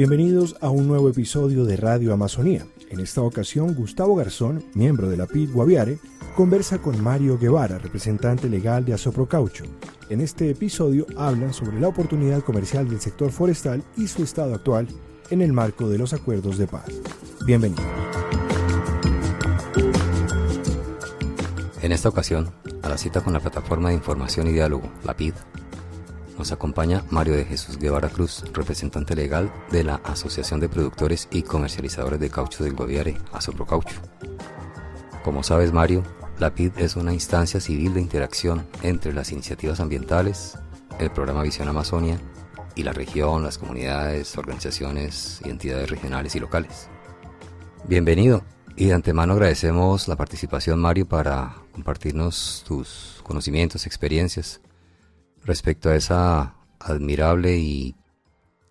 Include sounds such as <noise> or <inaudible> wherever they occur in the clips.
Bienvenidos a un nuevo episodio de Radio Amazonía. En esta ocasión, Gustavo Garzón, miembro de la PID Guaviare, conversa con Mario Guevara, representante legal de Asoprocaucho. En este episodio hablan sobre la oportunidad comercial del sector forestal y su estado actual en el marco de los acuerdos de paz. Bienvenidos. En esta ocasión, a la cita con la Plataforma de Información y Diálogo, la PID, nos acompaña Mario de Jesús Guevara Cruz, representante legal de la Asociación de Productores y Comercializadores de Caucho del Guaviare, Asoprocaucho. Como sabes, Mario, la PID es una instancia civil de interacción entre las iniciativas ambientales, el programa Visión Amazonia y la región, las comunidades, organizaciones y entidades regionales y locales. Bienvenido y de antemano agradecemos la participación, Mario, para compartirnos tus conocimientos, experiencias respecto a esa admirable y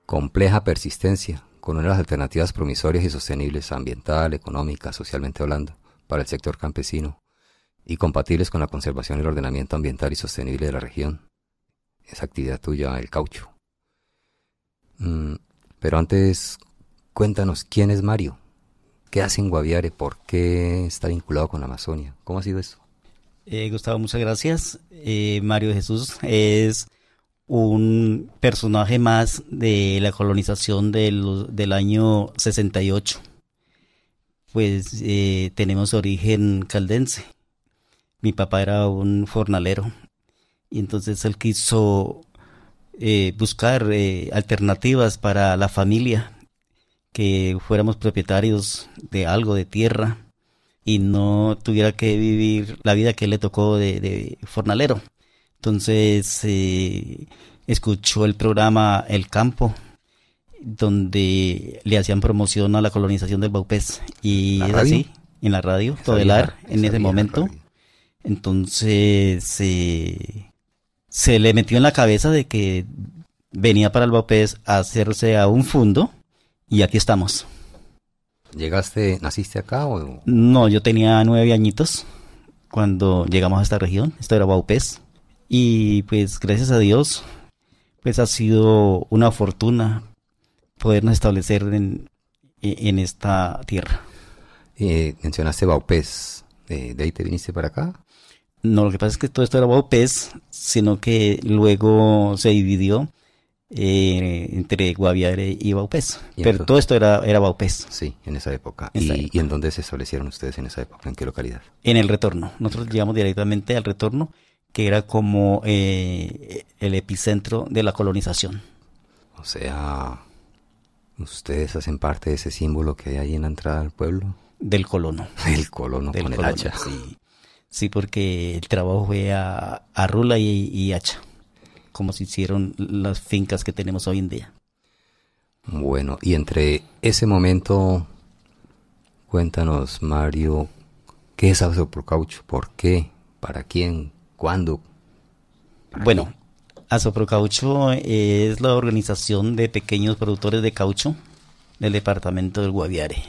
compleja persistencia con unas alternativas promisorias y sostenibles ambiental, económica, socialmente hablando, para el sector campesino y compatibles con la conservación y el ordenamiento ambiental y sostenible de la región. Esa actividad tuya, el caucho. Mm, pero antes, cuéntanos, ¿quién es Mario? ¿Qué hace en Guaviare? ¿Por qué está vinculado con la Amazonia? ¿Cómo ha sido eso? Eh, Gustavo, muchas gracias. Eh, Mario Jesús es un personaje más de la colonización del, del año 68. Pues eh, tenemos origen caldense. Mi papá era un fornalero y entonces él quiso buscar alternativas para la familia, que fuéramos propietarios de algo de tierra y no tuviera que vivir la vida que le tocó de, fornalero. Entonces eh, escuchó el programa El Campo, donde le hacían promoción a la colonización del Baupés. Y es así, en la radio, todo el ar, en ese momento. Entonces se le metió en la cabeza de que venía para el Baupés a hacerse a un fondo y aquí estamos. ¿Llegaste, naciste acá o...? No, yo tenía nueve añitos cuando llegamos a esta región. Esto era Baupés. Y pues gracias a Dios, pues ha sido una fortuna podernos establecer en, en esta tierra. Eh, mencionaste Baupés. ¿De, ¿De ahí te viniste para acá? No, lo que pasa es que todo esto era Baupés, sino que luego se dividió eh, entre Guaviare y Baupés. Pero todo esto era, era Baupés. Sí, en esa época. ¿Y, en dónde se establecieron ustedes en esa época? ¿En qué localidad? En el retorno. Nosotros llegamos directamente al retorno, que era como eh, el epicentro de la colonización. O sea, ustedes hacen parte de ese símbolo que hay ahí en la entrada al pueblo. Del colono. <laughs> Del colono con el hacha. Sí. sí, porque el trabajo fue a, a rula y hacha como se hicieron las fincas que tenemos hoy en día. Bueno, y entre ese momento, cuéntanos, Mario, ¿qué es Asoprocaucho? ¿Por qué? ¿Para quién? ¿Cuándo? bueno, Asoprocaucho es la organización de pequeños productores de caucho del departamento del Guaviare.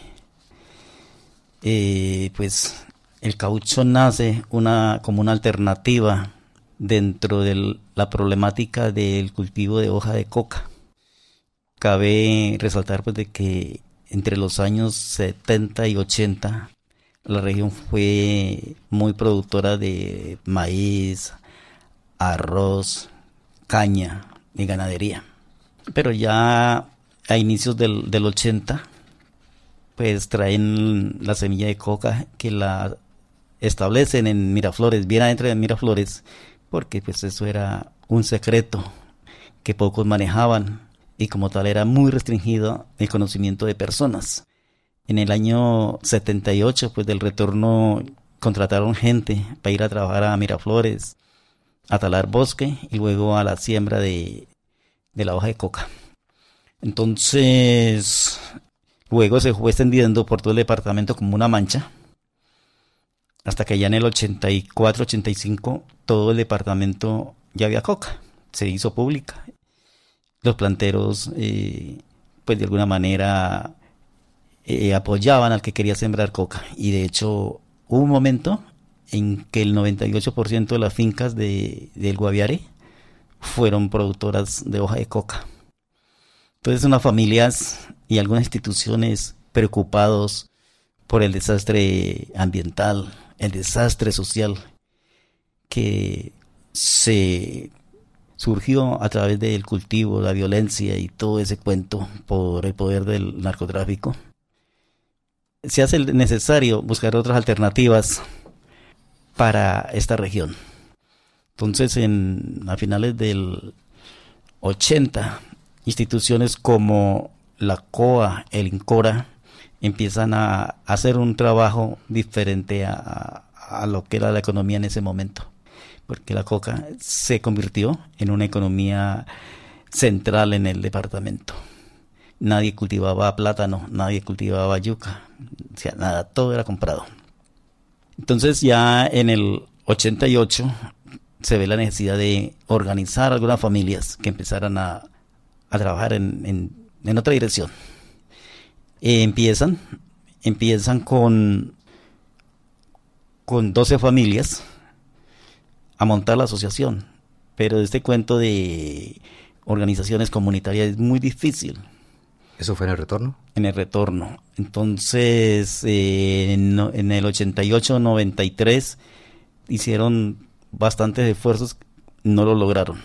Eh, pues el caucho nace una, como una alternativa dentro de la problemática del cultivo de hoja de coca. Cabe resaltar pues de que entre los años 70 y 80 la región fue muy productora de maíz, arroz, caña y ganadería. Pero ya a inicios del, del 80 pues traen la semilla de coca que la establecen en Miraflores, bien adentro de Miraflores, porque pues eso era un secreto que pocos manejaban y como tal era muy restringido el conocimiento de personas. En el año 78, pues del retorno contrataron gente para ir a trabajar a Miraflores, a talar bosque y luego a la siembra de, de la hoja de coca. Entonces, luego se fue extendiendo por todo el departamento como una mancha hasta que ya en el 84-85 todo el departamento ya había coca, se hizo pública. Los planteros, eh, pues de alguna manera, eh, apoyaban al que quería sembrar coca. Y de hecho, hubo un momento en que el 98% de las fincas de, del Guaviare fueron productoras de hoja de coca. Entonces unas familias y algunas instituciones preocupados por el desastre ambiental, el desastre social que se surgió a través del cultivo, la violencia y todo ese cuento por el poder del narcotráfico. Se hace necesario buscar otras alternativas para esta región. Entonces, en, a finales del 80, instituciones como la COA, el INCORA, empiezan a hacer un trabajo diferente a, lo que era la economía en ese momento porque la coca se convirtió en una economía central en el departamento. Nadie cultivaba plátano, nadie cultivaba yuca, sea, nada, todo era comprado. Entonces ya en el 88 se ve la necesidad de organizar algunas familias que empezaran a, trabajar en, otra dirección. Empiezan, empiezan con, con 12 familias a montar la asociación. Pero este cuento de organizaciones comunitarias es muy difícil. ¿Eso fue en el retorno? En el retorno. Entonces, eh, en, el 88-93 hicieron bastantes esfuerzos, no lo lograron.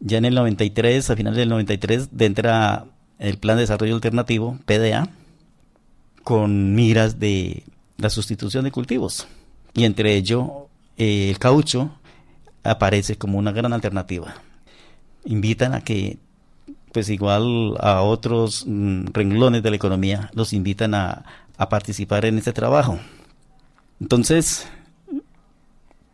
Ya en el 93, a finales del 93, entra el Plan de Desarrollo Alternativo, PDA, con miras de la sustitución de cultivos. Y entre ello, eh, el caucho aparece como una gran alternativa. Invitan a que, pues igual a otros mm, renglones de la economía, los invitan a, participar en este trabajo. Entonces,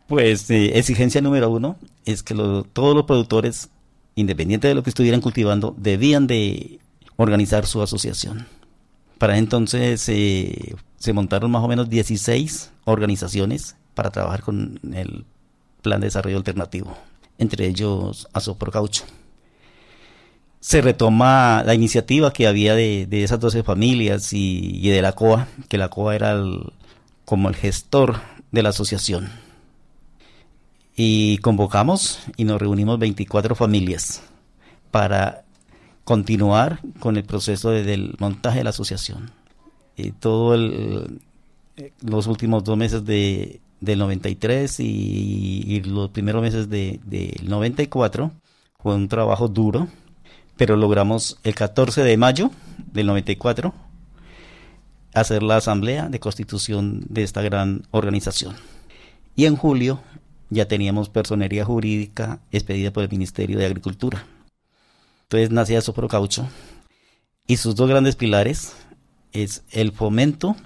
pues eh, exigencia número uno es que todos los productores, independiente de lo que estuvieran cultivando, debían de organizar su asociación. Para entonces se montaron más o menos 16 organizaciones para trabajar con el Plan de Desarrollo Alternativo, entre ellos Asoprocaucho. Se retoma la iniciativa que había de, esas 12 familias y, de la COA, que la COA era como el gestor de la asociación. Y convocamos y nos reunimos 24 familias para continuar con el proceso del montaje de la asociación. Y todo los últimos dos meses de del 93 y, los primeros meses del 94. Fue un trabajo duro, pero logramos el 14 de mayo del 94 hacer la asamblea de constitución de esta gran organización. Y en julio ya teníamos personería jurídica expedida por el Ministerio de Agricultura. Entonces nacía Soprocaucho y sus dos grandes pilares es el fomento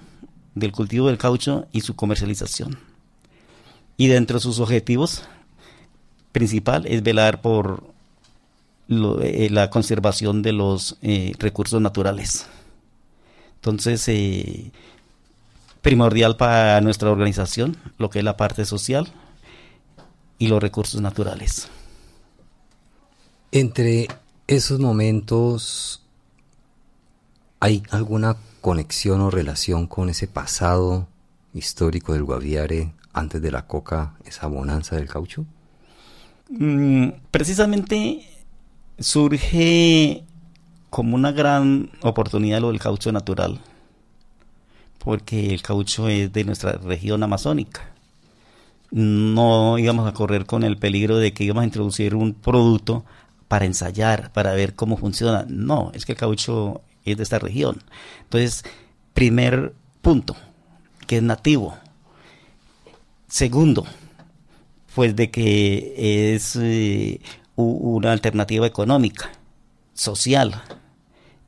del cultivo del caucho y su comercialización. Y dentro de sus objetivos principal es velar por eh, la conservación de los eh, recursos naturales. Entonces, eh, primordial para nuestra organización, lo que es la parte social y los recursos naturales. Entre esos momentos, ¿hay alguna conexión o relación con ese pasado histórico del Guaviare antes de la coca, esa bonanza del caucho? Mm, precisamente surge como una gran oportunidad lo del caucho natural, porque el caucho es de nuestra región amazónica. No íbamos a correr con el peligro de que íbamos a introducir un producto para ensayar, para ver cómo funciona. No, es que el caucho es de esta región. Entonces, primer punto, que es nativo. Segundo, pues de que es eh, una alternativa económica, social,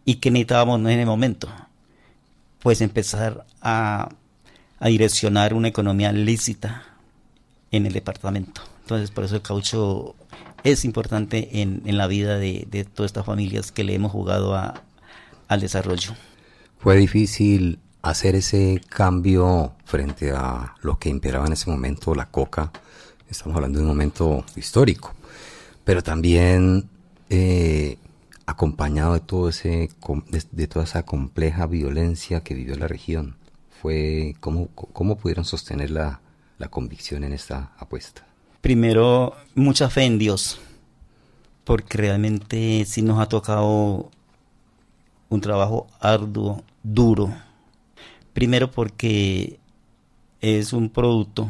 y que necesitábamos en el momento, pues empezar a, direccionar una economía lícita en el departamento. Entonces, por eso el caucho es importante en, la vida de, todas estas familias que le hemos jugado al desarrollo. Fue difícil hacer ese cambio frente a lo que imperaba en ese momento, la coca, estamos hablando de un momento histórico, pero también eh, acompañado de todo ese de, toda esa compleja violencia que vivió la región, fue cómo, cómo pudieron sostener la, la convicción en esta apuesta. Primero, mucha fe en Dios, porque realmente sí nos ha tocado un trabajo arduo, duro. Primero porque es un producto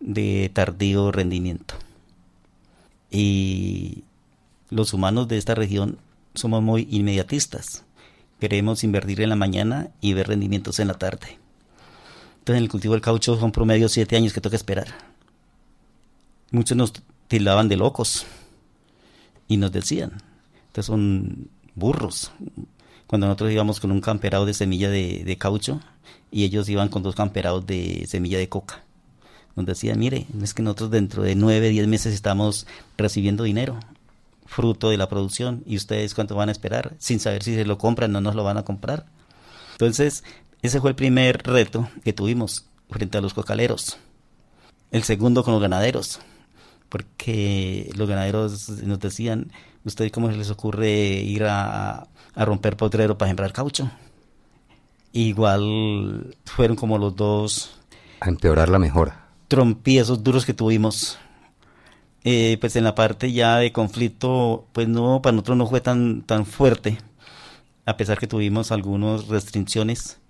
de tardío rendimiento. Y los humanos de esta región somos muy inmediatistas. Queremos invertir en la mañana y ver rendimientos en la tarde. Entonces en el cultivo del caucho son promedio siete años que toca esperar. Muchos nos tildaban de locos y nos decían, estos son burros. Cuando nosotros íbamos con un camperado de semilla de, caucho y ellos iban con dos camperados de semilla de coca. Nos decían, mire, es que nosotros dentro de nueve, diez meses estamos recibiendo dinero, fruto de la producción, y ustedes cuánto van a esperar, sin saber si se lo compran o no nos lo van a comprar. Entonces, ese fue el primer reto que tuvimos frente a los cocaleros. El segundo con los ganaderos, porque los ganaderos nos decían, ¿ustedes cómo se les ocurre ir a, romper potrero para sembrar caucho? Igual fueron como los dos... A empeorar la mejora. Trompiezos duros que tuvimos. Eh, pues en la parte ya de conflicto, pues no, para nosotros no fue tan, tan fuerte, a pesar que tuvimos algunas restricciones,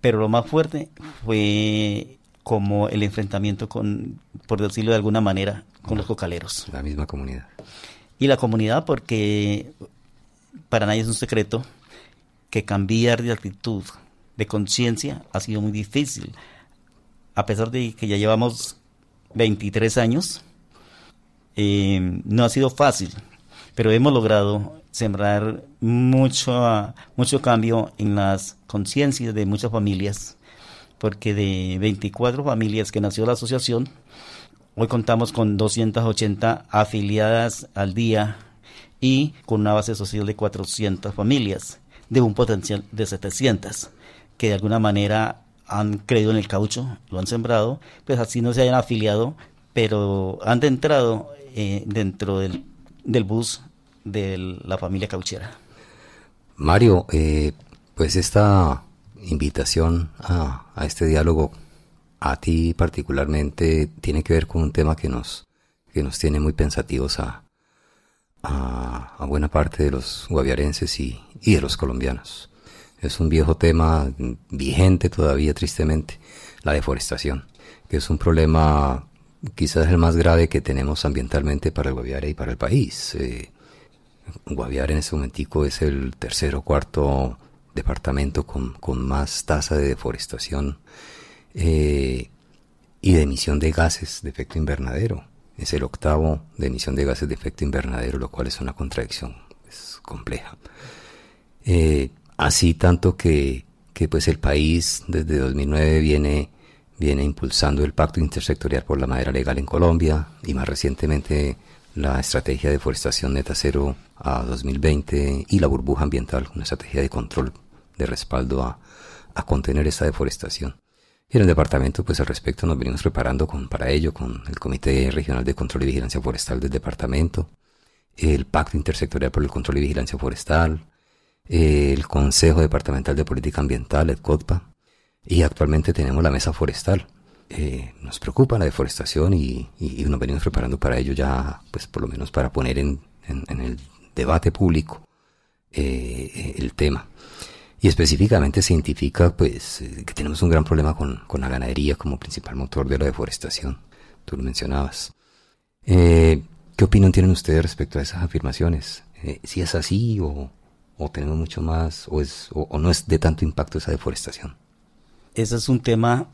pero lo más fuerte fue como el enfrentamiento con, por decirlo de alguna manera, con los cocaleros. La misma comunidad. Y la comunidad porque para nadie es un secreto que cambiar de actitud, de conciencia, ha sido muy difícil. A pesar de que ya llevamos 23 años, eh, no ha sido fácil, pero hemos logrado sembrar mucho, mucho cambio en las conciencias de muchas familias porque de 24 familias que nació la asociación, hoy contamos con 280 afiliadas al día y con una base social de 400 familias, de un potencial de 700, que de alguna manera han creído en el caucho, lo han sembrado, pues así no se hayan afiliado, pero han entrado eh, dentro del, del bus de la familia cauchera. Mario, eh, pues esta invitación a, este diálogo a ti particularmente tiene que ver con un tema que nos, que nos tiene muy pensativos a, a, buena parte de los guaviarenses y, y, de los colombianos. Es un viejo tema vigente todavía, tristemente, la deforestación, que es un problema quizás el más grave que tenemos ambientalmente para el Guaviare y para el país. Eh, Guaviare en este momentico es el tercer o cuarto departamento con, más tasa de deforestación eh, y de emisión de gases de efecto invernadero. Es el octavo de emisión de gases de efecto invernadero, lo cual es una contradicción compleja. Eh, así tanto que, que, pues el país desde 2009 viene, viene impulsando el Pacto Intersectorial por la Madera Legal en Colombia y más recientemente la estrategia de deforestación neta cero a 2020 y la burbuja ambiental, una estrategia de control de respaldo a, contener esta deforestación. Y en el departamento, pues al respecto nos venimos preparando con, para ello con el Comité Regional de Control y Vigilancia Forestal del departamento, el Pacto Intersectorial por el Control y Vigilancia Forestal, el Consejo Departamental de Política Ambiental, el CODPA, y actualmente tenemos la Mesa Forestal. Eh, nos preocupa la deforestación y, nos venimos preparando para ello ya, pues por lo menos para poner en, el debate público eh, el tema. Y específicamente se identifica pues, eh, que tenemos un gran problema con, la ganadería como principal motor de la deforestación. Tú lo mencionabas. Eh, ¿Qué opinión tienen ustedes respecto a esas afirmaciones? Eh, ¿Si es así o, tenemos mucho más o, es, o, no es de tanto impacto esa deforestación? Ese es un tema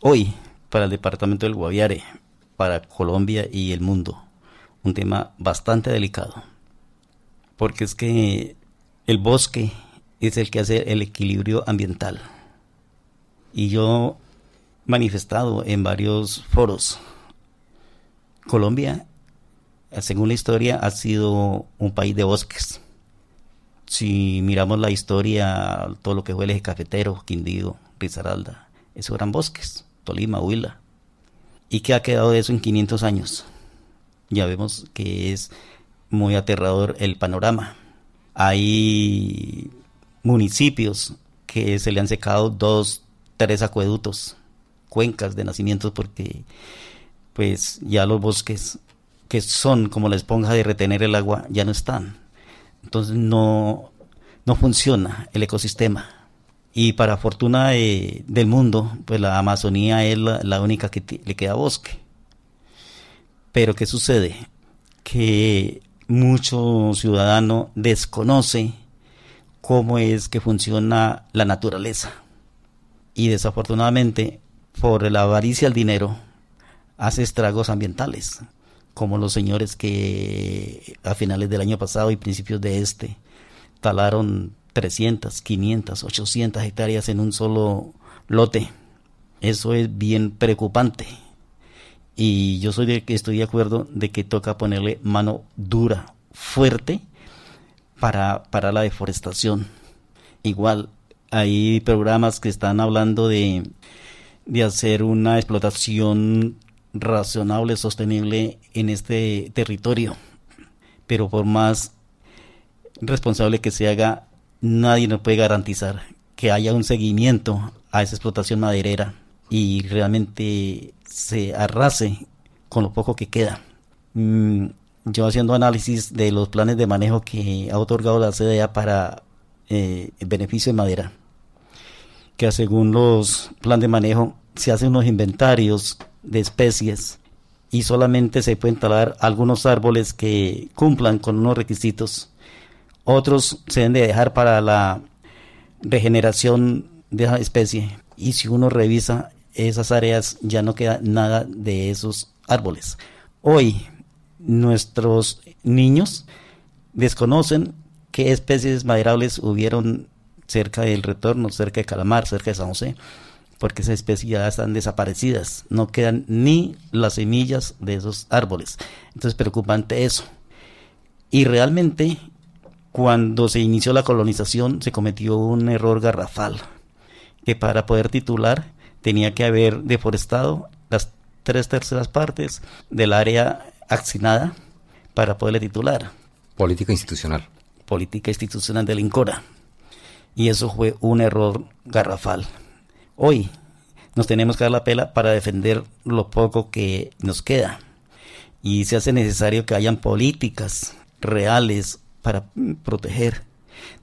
hoy para el departamento del Guaviare, para Colombia y el mundo. Un tema bastante delicado. Porque es que el bosque es el que hace el equilibrio ambiental. Y yo manifestado en varios foros. Colombia, según la historia, ha sido un país de bosques. Si miramos la historia, todo lo que fue el eje cafetero, Quindío, Risaralda, esos eran bosques, Tolima, Huila. ¿Y qué ha quedado de eso en 500 años? Ya vemos que es muy aterrador el panorama. Hay municipios que se le han secado dos, tres acueductos, cuencas de nacimientos porque pues ya los bosques que son como la esponja de retener el agua ya no están. Entonces no, no funciona el ecosistema. Y para fortuna del mundo, pues la Amazonía es la, única que le queda bosque. Pero ¿qué sucede? Que mucho ciudadano desconoce cómo es que funciona la naturaleza. Y desafortunadamente, por la avaricia del dinero, hace estragos ambientales, como los señores que a finales del año pasado y principios de este talaron 300, 500, 800 hectáreas en un solo lote. Eso es bien preocupante. Y yo soy de estoy de acuerdo de que toca ponerle mano dura, fuerte, para, para la deforestación. Igual, hay programas que están hablando de, de hacer una explotación razonable, sostenible en este territorio. Pero por más responsable que se haga, nadie nos puede garantizar que haya un seguimiento a esa explotación maderera y realmente se arrase con lo poco que queda. Yo haciendo análisis de los planes de manejo que ha otorgado la CDA para eh, el beneficio de madera, que según los planes de manejo se hacen unos inventarios de especies y solamente se pueden talar algunos árboles que cumplan con unos requisitos. Otros se deben de dejar para la regeneración de esa especie. Y si uno revisa esas áreas, ya no queda nada de esos árboles. Hoy, nuestros niños desconocen qué especies maderables hubieron cerca del retorno, cerca de Calamar, cerca de San José porque esas especies ya están desaparecidas, no quedan ni las semillas de esos árboles. Entonces, preocupante eso. Y realmente, cuando se inició la colonización, se cometió un error garrafal, que para poder titular tenía que haber deforestado las tres terceras partes del área accinada para poderle titular. Política institucional. Política institucional del INCORA. Y eso fue un error garrafal. Hoy nos tenemos que dar la pela para defender lo poco que nos queda. Y se hace necesario que hayan políticas reales para proteger.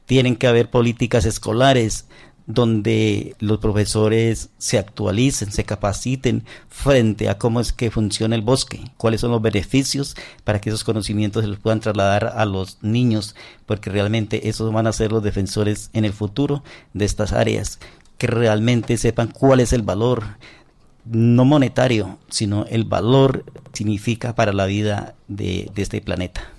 Tienen que haber políticas escolares donde los profesores se actualicen, se capaciten frente a cómo es que funciona el bosque, cuáles son los beneficios para que esos conocimientos se los puedan trasladar a los niños, porque realmente esos van a ser los defensores en el futuro de estas áreas que realmente sepan cuál es el valor, no monetario, sino el valor significa para la vida de, este planeta.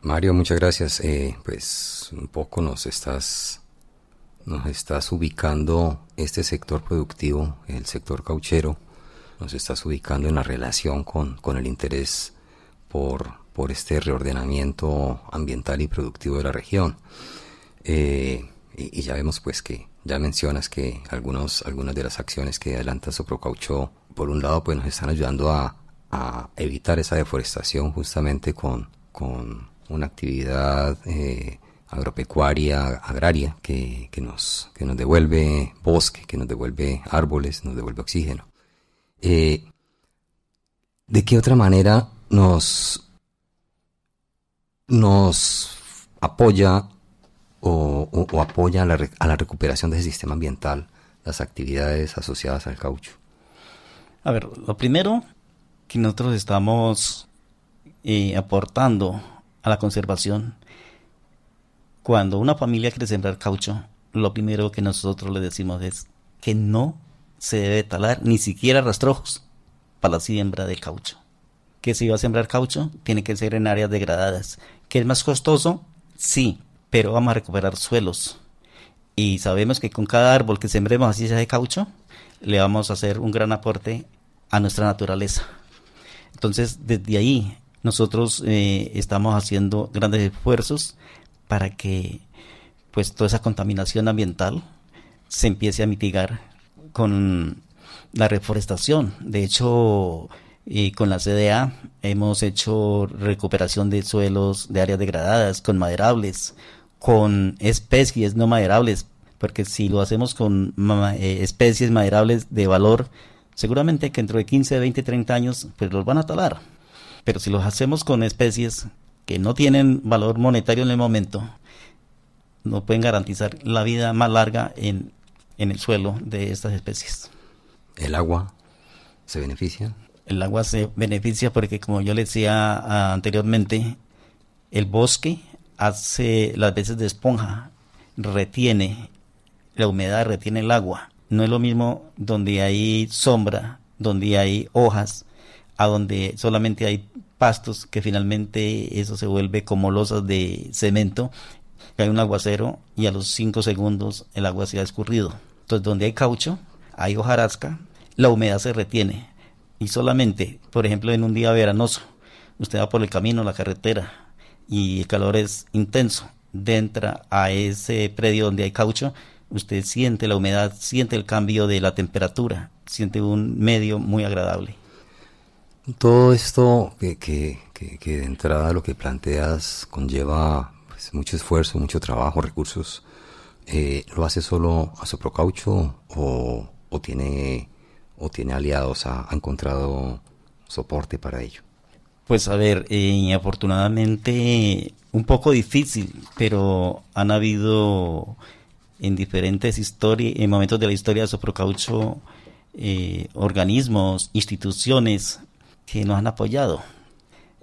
Mario, muchas gracias. Eh, pues un poco nos estás, nos estás ubicando este sector productivo, el sector cauchero, nos estás ubicando en la relación con, con el interés por, por este reordenamiento ambiental y productivo de la región. Eh, y, ya vemos pues que ya mencionas que algunos, algunas de las acciones que adelanta Soprocaucho, por un lado, pues nos están ayudando a, evitar esa deforestación justamente con, con una actividad eh, agropecuaria, agraria, que, nos, que nos devuelve bosque, que nos devuelve árboles, nos devuelve oxígeno. Eh, ¿De qué otra manera nos, nos apoya o, apoya a la, recuperación del sistema ambiental las actividades asociadas al caucho? A ver, lo primero que nosotros estamos eh, aportando a la conservación, cuando una familia quiere sembrar caucho, lo primero que nosotros le decimos es que no se debe talar ni siquiera rastrojos para la siembra de caucho. Que si va a sembrar caucho, tiene que ser en áreas degradadas. ¿Que es más costoso? Sí, pero vamos a recuperar suelos. Y sabemos que con cada árbol que sembremos así sea de caucho, le vamos a hacer un gran aporte a nuestra naturaleza. Entonces, desde ahí, nosotros eh, estamos haciendo grandes esfuerzos para que pues toda esa contaminación ambiental se empiece a mitigar con la reforestación. De hecho, y con la CDA hemos hecho recuperación de suelos de áreas degradadas con maderables, con especies no maderables, porque si lo hacemos con eh, especies maderables de valor, seguramente que dentro de 15, 20, 30 años, pues los van a talar. Pero si los hacemos con especies que no tienen valor monetario en el momento, no pueden garantizar la vida más larga en, en el suelo de estas especies. ¿El agua se beneficia? El agua se beneficia porque, como yo le decía ah, anteriormente, el bosque hace las veces de esponja, retiene la humedad, retiene el agua. No es lo mismo donde hay sombra, donde hay hojas, a donde solamente hay pastos, que finalmente eso se vuelve como losas de cemento, cae un aguacero y a los cinco segundos el agua se ha escurrido. Entonces, donde hay caucho, hay hojarasca, la humedad se retiene. Y solamente, por ejemplo, en un día veranoso, usted va por el camino, la carretera, y el calor es intenso, entra a ese predio donde hay caucho, usted siente la humedad, siente el cambio de la temperatura, siente un medio muy agradable. Todo esto que, que, que, de entrada lo que planteas conlleva pues, mucho esfuerzo, mucho trabajo, recursos. Eh, ¿Lo hace solo a Soprocaucho o, o, tiene, o tiene aliados? ¿Ha, encontrado soporte para ello? Pues a ver, eh, afortunadamente un poco difícil, pero han habido en diferentes historias, en momentos de la historia de Soprocaucho, eh, organismos, instituciones que nos han apoyado.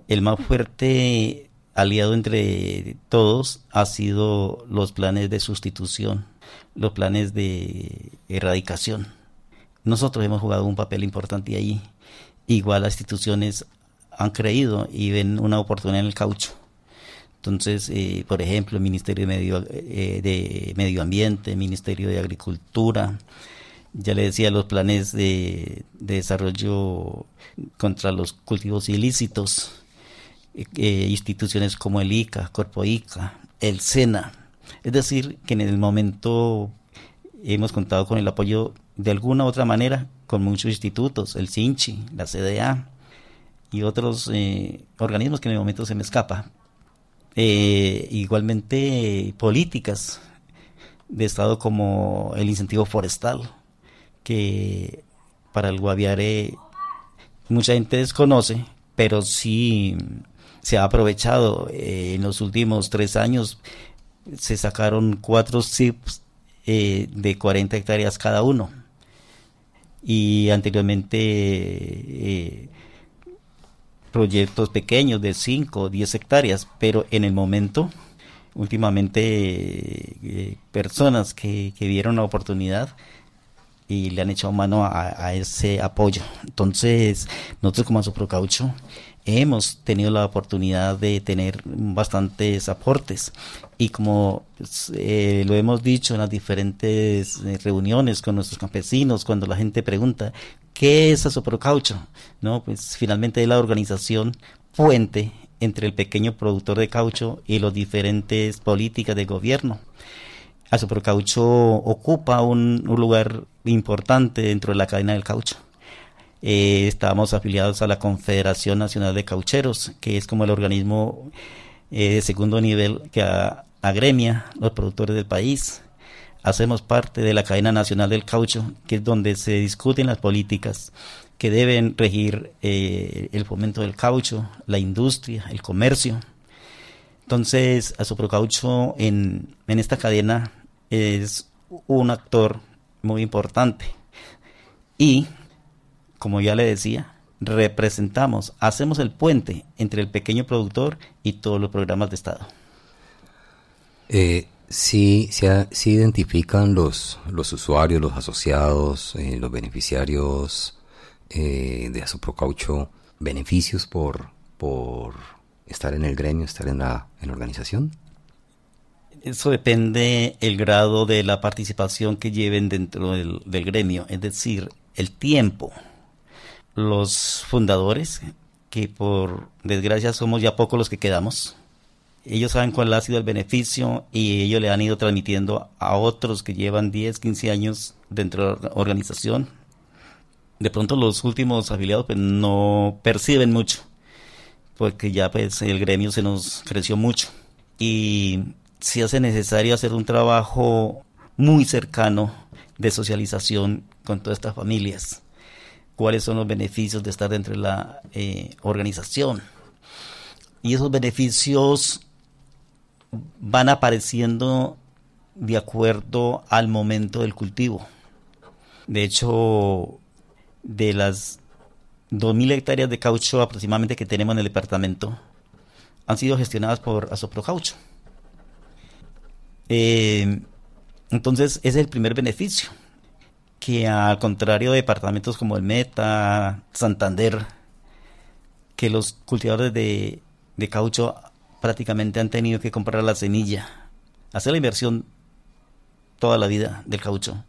El más fuerte aliado entre todos ha sido los planes de sustitución, los planes de erradicación. Nosotros hemos jugado un papel importante ahí. Igual las instituciones han creído y ven una oportunidad en el caucho. Entonces, eh, por ejemplo, el Ministerio de Medio, eh, de Medio Ambiente, Ministerio de Agricultura, ya le decía, los planes de, desarrollo contra los cultivos ilícitos, eh, instituciones como el ICA, Corpo ICA, el SENA. Es decir, que en el momento hemos contado con el apoyo de alguna u otra manera con muchos institutos, el CINCHI, la CDA y otros eh, organismos que en el momento se me escapa. Eh, igualmente políticas de Estado como el incentivo forestal, que para el Guaviare mucha gente desconoce, pero sí se ha aprovechado. Eh, en los últimos tres años se sacaron cuatro SIPs eh, de 40 hectáreas cada uno. Y anteriormente eh, proyectos pequeños de 5 o 10 hectáreas, pero en el momento, últimamente, personas que, que vieron la oportunidad y le han echado mano a, ese apoyo. Entonces, nosotros como Asoprocaucho hemos tenido la oportunidad de tener bastantes aportes y como pues, eh, lo hemos dicho en las diferentes eh, reuniones con nuestros campesinos, cuando la gente pregunta, ¿qué es Asoprocaucho? No, pues finalmente es la organización puente entre el pequeño productor de caucho y las diferentes políticas de gobierno. Asoprocaucho ocupa un, lugar importante dentro de la cadena del caucho. Eh, estamos afiliados a la Confederación Nacional de Caucheros, que es como el organismo eh, de segundo nivel que agremia los productores del país. Hacemos parte de la cadena nacional del caucho, que es donde se discuten las políticas que deben regir eh, el fomento del caucho, la industria, el comercio. Entonces, Asoprocaucho en, en esta cadena es un actor muy importante. Y, como ya le decía, representamos, hacemos el puente entre el pequeño productor y todos los programas de Estado. Eh, sí, se, identifican los, los usuarios, los asociados, eh, los beneficiarios eh, de Asoprocaucho beneficios por, por estar en el gremio, estar en la, en la organización. Eso depende el grado de la participación que lleven dentro del, gremio, es decir, el tiempo. Los fundadores, que por desgracia somos ya pocos los que quedamos, ellos saben cuál ha sido el beneficio y ellos le han ido transmitiendo a otros que llevan 10, 15 años dentro de la organización. De pronto los últimos afiliados pues, no perciben mucho, porque ya pues el gremio se nos creció mucho. Y se hace necesario hacer un trabajo muy cercano de socialización con todas estas familias. ¿Cuáles son los beneficios de estar dentro de la eh, organización? Y esos beneficios van apareciendo de acuerdo al momento del cultivo. De hecho, de las 2.000 hectáreas de caucho aproximadamente que tenemos en el departamento, han sido gestionadas por Asoprocaucho. Eh, entonces, ese es el primer beneficio, que al contrario de departamentos como el Meta, Santander, que los cultivadores de, de caucho prácticamente han tenido que comprar la semilla, hacer la inversión toda la vida del caucho,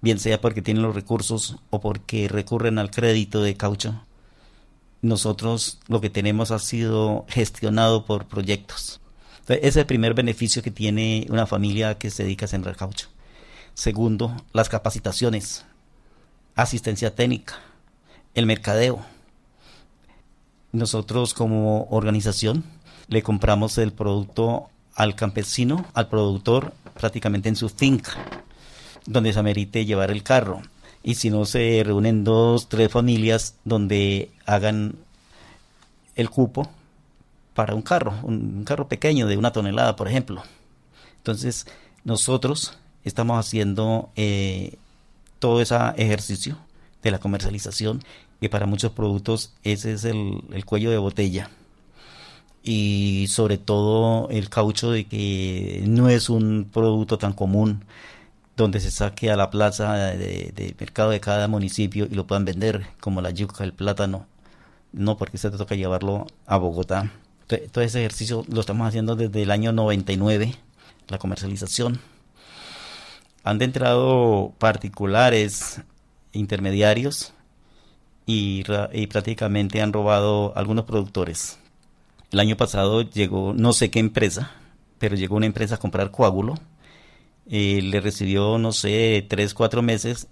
bien sea porque tienen los recursos o porque recurren al crédito de caucho. Nosotros lo que tenemos ha sido gestionado por proyectos. Ese es el primer beneficio que tiene una familia que se dedica a sembrar caucho. Segundo, las capacitaciones, asistencia técnica, el mercadeo. Nosotros como organización le compramos el producto al campesino, al productor, prácticamente en su finca, donde se amerite llevar el carro. Y si no, se reúnen dos, tres familias donde hagan el cupo para un carro, un, carro pequeño de una tonelada, por ejemplo. Entonces, nosotros estamos haciendo eh, todo ese ejercicio de la comercialización, que para muchos productos ese es el cuello de botella y sobre todo el caucho de que no es un producto tan común donde se saque a la plaza de, mercado de cada municipio y lo puedan vender como la yuca, el plátano, no porque se te toca llevarlo a Bogotá. Todo ese ejercicio lo estamos haciendo desde el año 99, la comercialización. Han entrado particulares, intermediarios y, prácticamente han robado algunos productores el año pasado llegó, no sé qué empresa, pero llegó una empresa a comprar coágulo. Eh, le recibió, no sé, tres, cuatro meses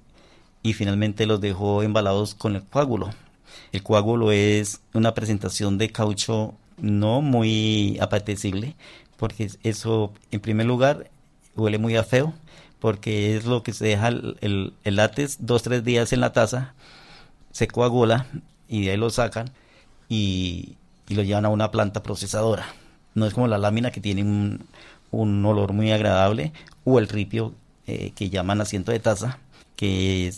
y finalmente los dejó embalados con el coágulo. El coágulo es una presentación de caucho no muy apetecible, porque eso, en primer lugar, huele muy a feo, porque es lo que se deja el, el, látex dos, tres días en la taza, se coagula y de ahí lo sacan y y lo llevan a una planta procesadora. No es como la lámina que tiene un, olor muy agradable o el ripio eh, que llaman asiento de taza, que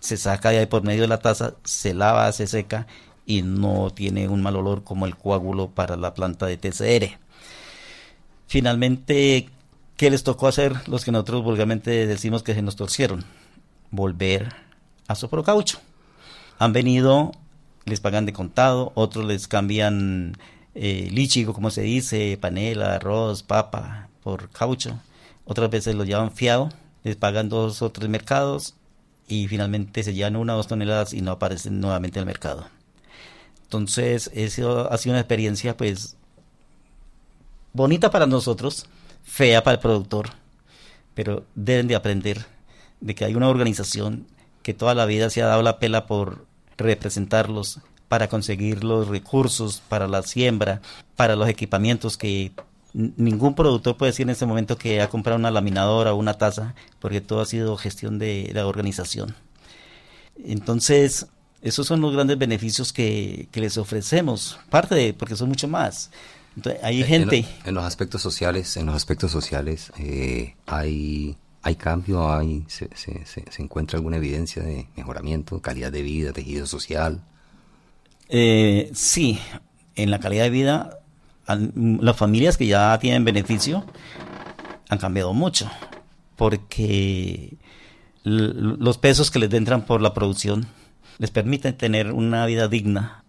se saca de ahí por medio de la taza, se lava, se seca y no tiene un mal olor como el coágulo para la planta de TCR. Finalmente, ¿qué les tocó hacer los que nosotros vulgarmente decimos que se nos torcieron? Volver a Soprocaucho. Han venido les pagan de contado, otros les cambian eh, lichigo, como se dice, panela, arroz, papa, por caucho, otras veces lo llevan fiado, les pagan dos o tres mercados y finalmente se llevan una o dos toneladas y no aparecen nuevamente en el mercado. Entonces, eso ha sido una experiencia pues bonita para nosotros, fea para el productor, pero deben de aprender de que hay una organización que toda la vida se ha dado la pela por representarlos para conseguir los recursos para la siembra, para los equipamientos que ningún productor puede decir en este momento que ha comprado una laminadora o una taza, porque todo ha sido gestión de la organización. Entonces, esos son los grandes beneficios que, les ofrecemos, parte de, porque son mucho más. hay gente... En, los aspectos sociales, en los aspectos sociales, eh, hay ¿Hay cambio? Hay, se, se, se, encuentra alguna evidencia de mejoramiento, calidad de vida, tejido social? Eh, sí, en la calidad de vida, las familias que ya tienen beneficio han cambiado mucho, porque los pesos que les entran por la producción les permiten tener una vida digna,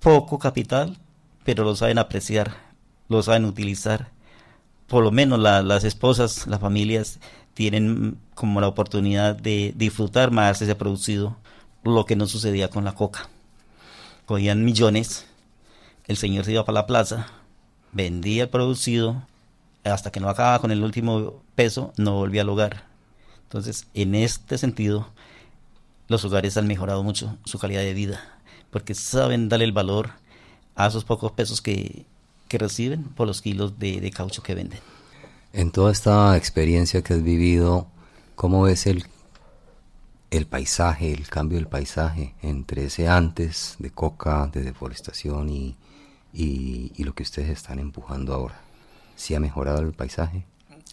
poco capital, pero lo saben apreciar, lo saben utilizar por lo menos las esposas, las familias tienen como la oportunidad de disfrutar más ese producido, lo que no sucedía con la coca. Cogían millones, el señor se iba para la plaza, vendía el producido, hasta que no acababa con el último peso, no volvía al hogar. Entonces, en este sentido, los hogares han mejorado mucho su calidad de vida, porque saben darle el valor a esos pocos pesos que, que reciben por los kilos de, caucho que venden. En toda esta experiencia que has vivido, ¿cómo ves el, el paisaje, el cambio del paisaje entre ese antes de coca, de deforestación y, y, lo que ustedes están empujando ahora? ¿Sí ha mejorado el paisaje?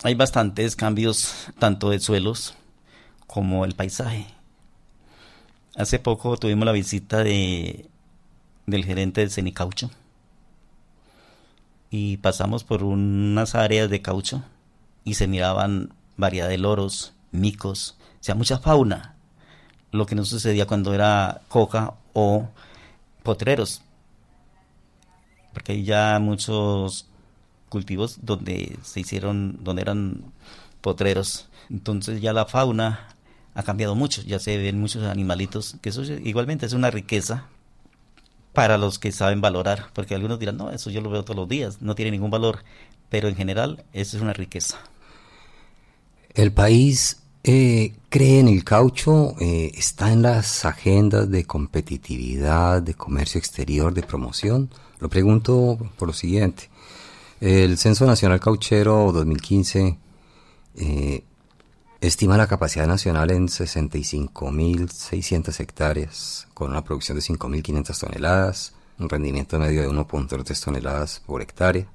hay bastantes cambios, tanto de suelos como el paisaje. Hace poco tuvimos la visita de, del gerente de Cenicaucho y pasamos por unas áreas de caucho y se miraban variedad de loros, micos, o sea, mucha fauna. Lo que no sucedía cuando era coca o potreros. Porque hay ya muchos cultivos donde se hicieron, donde eran potreros. Entonces ya la fauna ha cambiado mucho, ya se ven muchos animalitos, que eso igualmente es una riqueza para los que saben valorar, porque algunos dirán, no, eso yo lo veo todos los días, no tiene ningún valor, pero en general eso es una riqueza. El país eh, cree en el caucho, eh, está en las agendas de competitividad, de comercio exterior, de promoción. Lo pregunto por lo siguiente. El Censo Nacional Cauchero 2015 eh, estima la capacidad nacional en 65.600 hectáreas, con una producción de 5.500 toneladas, un rendimiento medio de 1.3 toneladas por hectárea.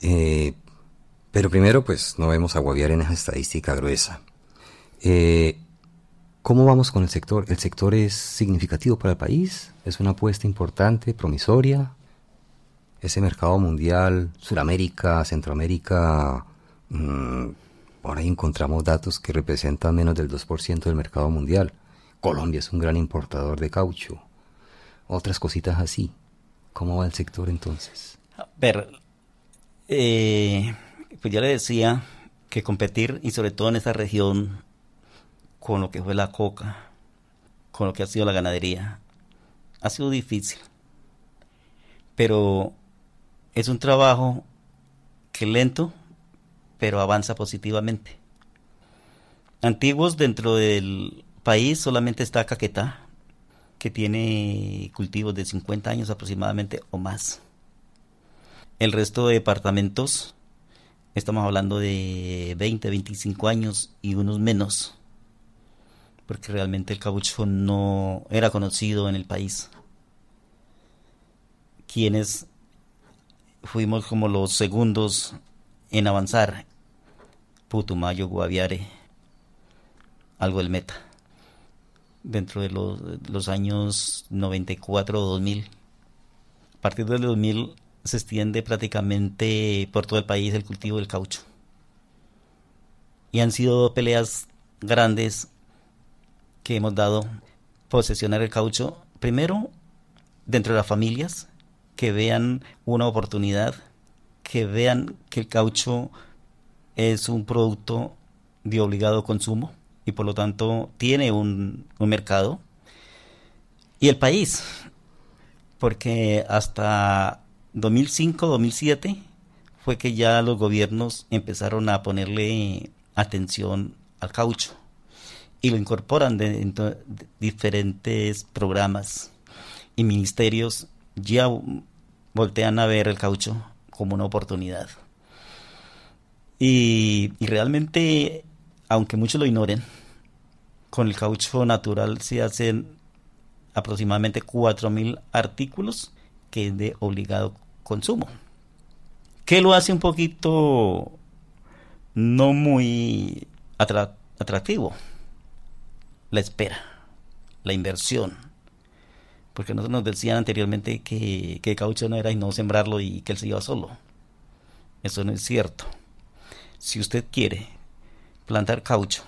Eh, pero primero, pues no vemos a en esa estadística gruesa. Eh, ¿Cómo vamos con el sector? ¿El sector es significativo para el país? ¿Es una apuesta importante, promisoria? Ese mercado mundial, Sudamérica, Centroamérica, mm, por ahí encontramos datos que representan menos del 2% del mercado mundial. Colombia es un gran importador de caucho. Otras cositas así. ¿Cómo va el sector entonces? A ver, eh, pues ya le decía que competir, y sobre todo en esta región, con lo que fue la coca, con lo que ha sido la ganadería, ha sido difícil. Pero es un trabajo que lento, pero avanza positivamente. Antiguos dentro del país solamente está Caquetá, que tiene cultivos de 50 años aproximadamente o más. El resto de departamentos Estamos hablando de 20, 25 años y unos menos, porque realmente el caucho no era conocido en el país. Quienes fuimos como los segundos en avanzar, Putumayo, Guaviare, algo del Meta, dentro de los, los años 94 o 2000. A partir del 2000 se extiende prácticamente por todo el país el cultivo del caucho. Y han sido peleas grandes que hemos dado posesionar el caucho, primero dentro de las familias, que vean una oportunidad, que vean que el caucho es un producto de obligado consumo y por lo tanto tiene un, un mercado. Y el país, porque hasta 2005-2007 fue que ya los gobiernos empezaron a ponerle atención al caucho y lo incorporan de, diferentes programas y ministerios ya voltean a ver el caucho como una oportunidad. Y, realmente, aunque muchos lo ignoren, con el caucho natural se hacen aproximadamente 4.000 artículos que es de obligado consumo. ¿Qué lo hace un poquito no muy atractivo? La espera, la inversión. Porque nosotros nos decían anteriormente que, que caucho no era y no sembrarlo y que él se iba solo. Eso no es cierto. Si usted quiere plantar caucho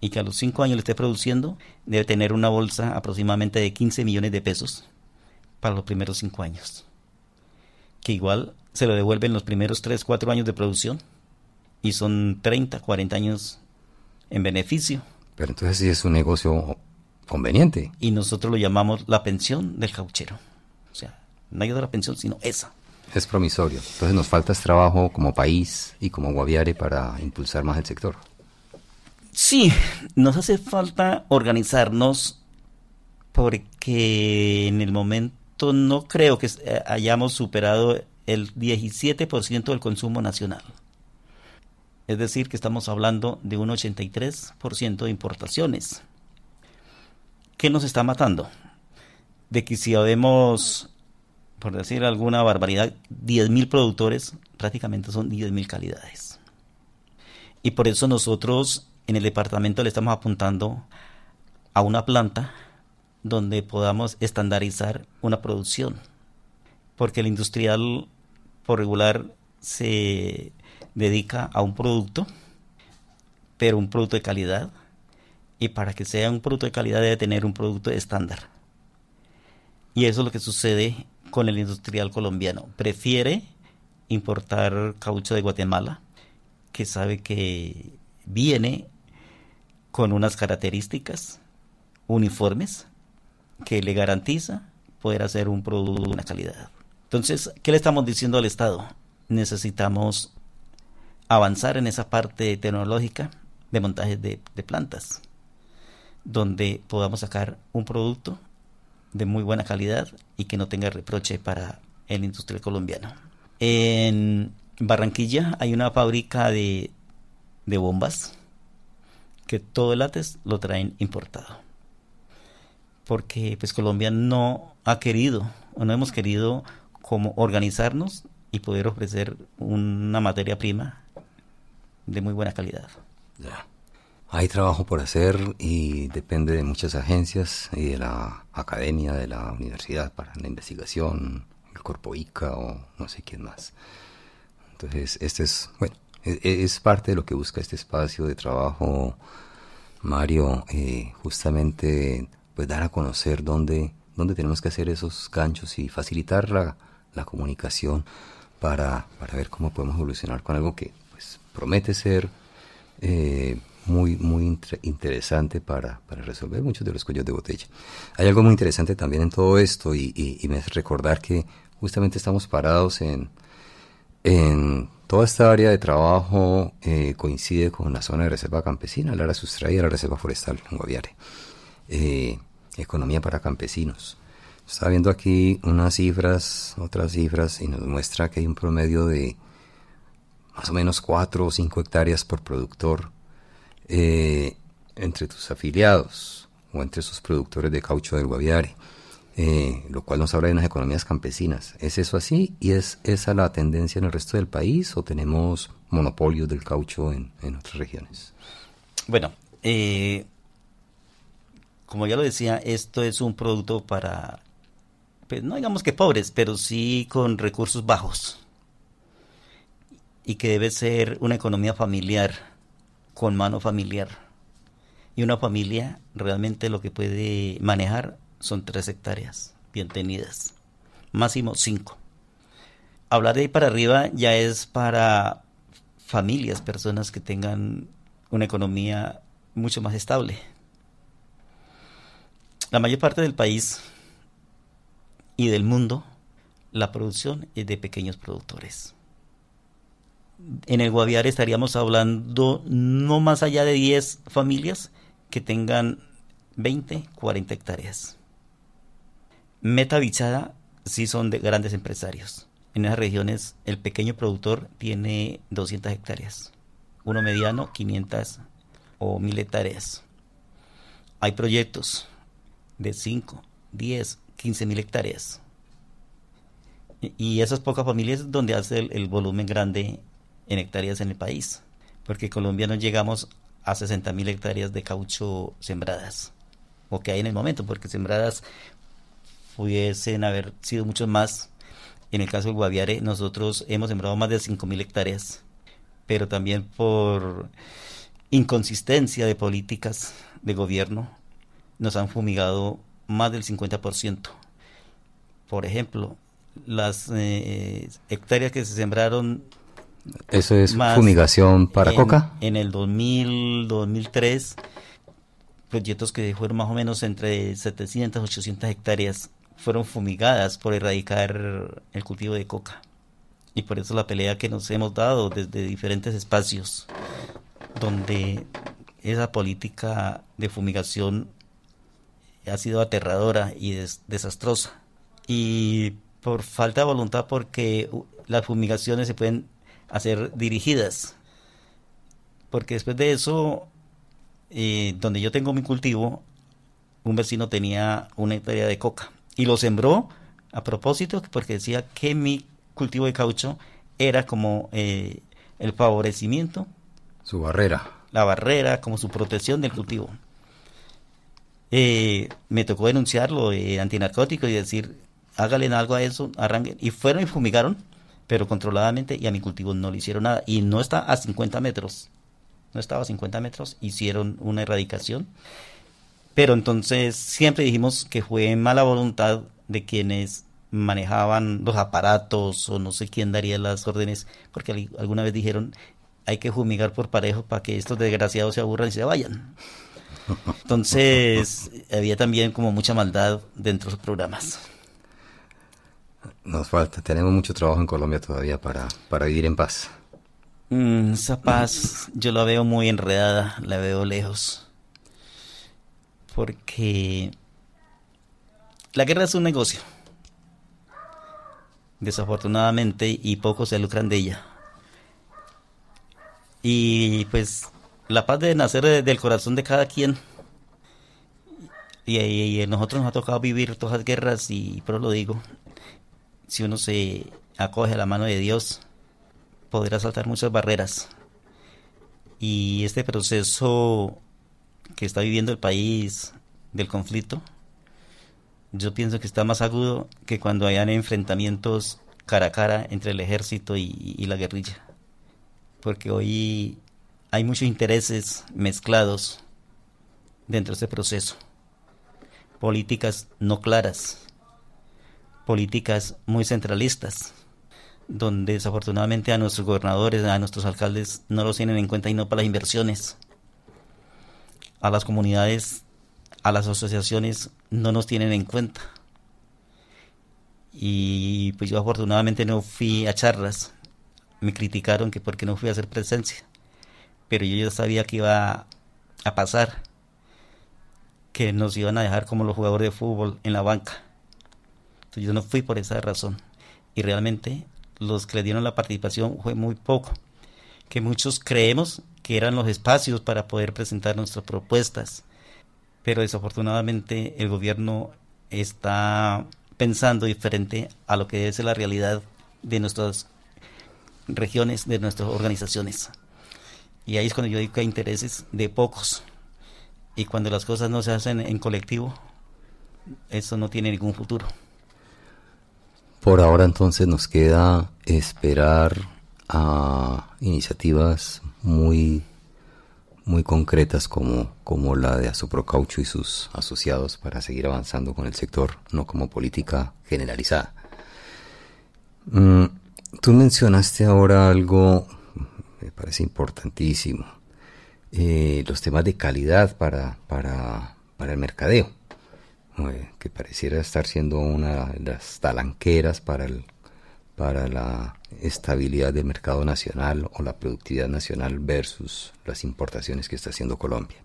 y que a los 5 años le esté produciendo, debe tener una bolsa aproximadamente de 15 millones de pesos para los primeros cinco años. Que igual se lo devuelven los primeros 3, 4 años de producción y son 30, 40 años en beneficio. Pero entonces sí es un negocio conveniente. Y nosotros lo llamamos la pensión del cauchero. O sea, no hay otra pensión sino esa. Es promisorio. Entonces nos falta este trabajo como país y como Guaviare para impulsar más el sector. Sí, nos hace falta organizarnos porque en el momento no creo que eh, hayamos superado el 17% del consumo nacional. Es decir, que estamos hablando de un 83% de importaciones. ¿Qué nos está matando? De que si habemos, por decir alguna barbaridad, 10.000 productores, prácticamente son 10.000 calidades. Y por eso nosotros en el departamento le estamos apuntando a una planta donde podamos estandarizar una producción. Porque el industrial por regular se dedica a un producto, pero un producto de calidad. Y para que sea un producto de calidad debe tener un producto estándar. Y eso es lo que sucede con el industrial colombiano. Prefiere importar caucho de Guatemala, que sabe que viene con unas características uniformes que le garantiza poder hacer un producto de una calidad. Entonces, ¿qué le estamos diciendo al Estado? Necesitamos avanzar en esa parte tecnológica de montaje de, de plantas, donde podamos sacar un producto de muy buena calidad y que no tenga reproche para el industrial colombiano. En Barranquilla hay una fábrica de, de bombas que todo el látex lo traen importado. Porque pues Colombia no ha querido o no hemos querido como organizarnos y poder ofrecer una materia prima de muy buena calidad. Hay trabajo por hacer y depende de muchas agencias y de la academia, de la universidad para la investigación, el Corpo ICA o no sé quién más. Entonces, este es, bueno, e, e, es, parte de lo que busca este espacio de trabajo, Mario, eh, justamente pues dar a conocer dónde, dónde tenemos que hacer esos ganchos y facilitar la, la comunicación para, para ver cómo podemos evolucionar con algo que pues promete ser eh, muy, muy interesante para, para, resolver muchos de los cuellos de botella. Hay algo muy interesante también en todo esto y, me recordar que justamente estamos parados en, en toda esta área de trabajo eh, coincide con la zona de reserva campesina, la área sustraída, la reserva forestal en Guaviare. Eh, economía para campesinos. Está viendo aquí unas cifras, otras cifras, y nos muestra que hay un promedio de más o menos 4 o 5 hectáreas por productor eh, entre tus afiliados o entre esos productores de caucho del Guaviare, eh, lo cual nos habla de unas economías campesinas. ¿Es eso así? ¿Y es esa la tendencia en el resto del país o tenemos monopolios del caucho en, otras regiones? Bueno, eh, como ya lo decía, esto es un producto para, pues, no digamos que pobres, pero sí con recursos bajos. Y que debe ser una economía familiar con mano familiar. Y una familia realmente lo que puede manejar son tres hectáreas bien tenidas, máximo cinco. Hablar de ahí para arriba ya es para familias, personas que tengan una economía mucho más estable. La mayor parte del país y del mundo, la producción es de pequeños productores en el Guaviare estaríamos hablando no más allá de 10 familias que tengan 20, 40 hectáreas. Meta bichada sí son de grandes empresarios. En esas regiones el pequeño productor tiene 200 hectáreas, uno mediano 500 o 1000 hectáreas. Hay proyectos de 5, 10, 15 mil hectáreas. Y esas pocas familias es donde hace el, el volumen grande en hectáreas en el país, porque Colombia no llegamos a 60 mil hectáreas de caucho sembradas, o que hay en el momento, porque sembradas pudiesen haber sido muchos más. En el caso del Guaviare, nosotros hemos sembrado más de 5 mil hectáreas, pero también por inconsistencia de políticas de gobierno, nos han fumigado más del 50%. Por ejemplo, las eh, hectáreas que se sembraron ¿Eso es fumigación para coca? En el 2000, 2003, proyectos que fueron más o menos entre 700 y 800 hectáreas fueron fumigadas por erradicar el cultivo de coca. Y por eso la pelea que nos hemos dado desde diferentes espacios, donde esa política de fumigación ha sido aterradora y desastrosa. Y por falta de voluntad, porque las fumigaciones se pueden a ser dirigidas. Porque después de eso, eh, donde yo tengo mi cultivo, un vecino tenía una hectárea de coca y lo sembró a propósito porque decía que mi cultivo de caucho era como eh, el favorecimiento Su barrera. La barrera como su protección del cultivo. Eh, me tocó denunciarlo antinarcótico y decir, hágale algo a eso, arranquen. Y fueron y fumigaron, pero controladamente, y a mi cultivo no le hicieron nada. Y no está a 50 metros. No estaba a 50 metros, hicieron una erradicación. Pero entonces siempre dijimos que fue mala voluntad de quienes manejaban los aparatos o no sé quién daría las órdenes, porque alguna vez dijeron hay que fumigar por parejo para que estos desgraciados se aburran y se vayan. <laughs> Entonces había también como mucha maldad dentro de los programas. Nos falta, tenemos mucho trabajo en Colombia todavía para, para vivir en paz. Mm, esa paz yo la veo muy enredada, la veo lejos. Porque la guerra es un negocio. Desafortunadamente, y pocos se lucran de ella. Y pues la paz debe nacer del corazón de cada quien. Y, a nosotros nos ha tocado vivir todas las guerras y por lo digo, si uno se acoge a la mano de Dios, podrá saltar muchas barreras. Y este proceso que está viviendo el país del conflicto, yo pienso que está más agudo que cuando hayan enfrentamientos cara a cara entre el ejército y, y la guerrilla. Porque hoy hay muchos intereses mezclados dentro de este proceso. Políticas no claras, políticas muy centralistas, donde desafortunadamente a nuestros gobernadores, a nuestros alcaldes no los tienen en cuenta y no para las inversiones. A las comunidades, a las asociaciones no nos tienen en cuenta. Y pues yo afortunadamente no fui a charlas. Me criticaron que porque no fui a hacer presencia. Pero yo ya sabía que iba a pasar. Que nos iban a dejar como los jugadores de fútbol en la banca. Entonces yo no fui por esa razón. Y realmente los que le dieron la participación fue muy poco, que muchos creemos que eran los espacios para poder presentar nuestras propuestas, pero desafortunadamente el gobierno está pensando diferente a lo que es la realidad de nuestras regiones, de nuestras organizaciones. Y ahí es cuando yo digo que hay intereses de pocos. Y cuando las cosas no se hacen en colectivo, eso no tiene ningún futuro. Por ahora entonces nos queda esperar a iniciativas muy muy concretas como, como la de Asoprocaucho y sus asociados para seguir avanzando con el sector, no como política generalizada. Mm, tú mencionaste ahora algo, me parece importantísimo, eh, los temas de calidad para, para, para el mercadeo que pareciera estar siendo una de las talanqueras para, el, para la estabilidad del mercado nacional o la productividad nacional versus las importaciones que está haciendo Colombia.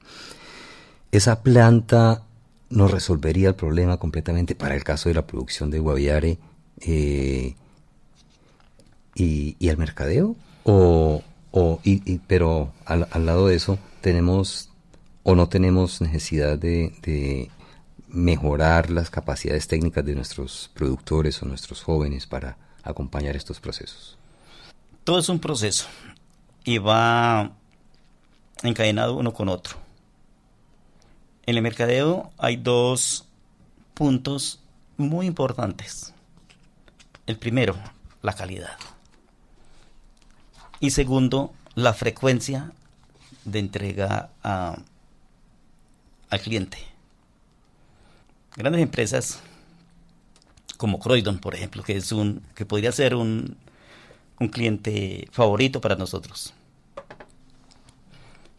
Esa planta no resolvería el problema completamente para el caso de la producción de Guaviare eh, y, y, el mercadeo o, o pero al, al, lado de eso tenemos o no tenemos necesidad de mejorar las capacidades técnicas de nuestros productores o nuestros jóvenes para acompañar estos procesos? Todo es un proceso y va encadenado uno con otro. En el mercadeo hay dos puntos muy importantes. El primero, la calidad. Y segundo, la frecuencia de entrega al cliente. Grandes empresas como Croydon, por ejemplo, que es un que podría ser un, un cliente favorito para nosotros.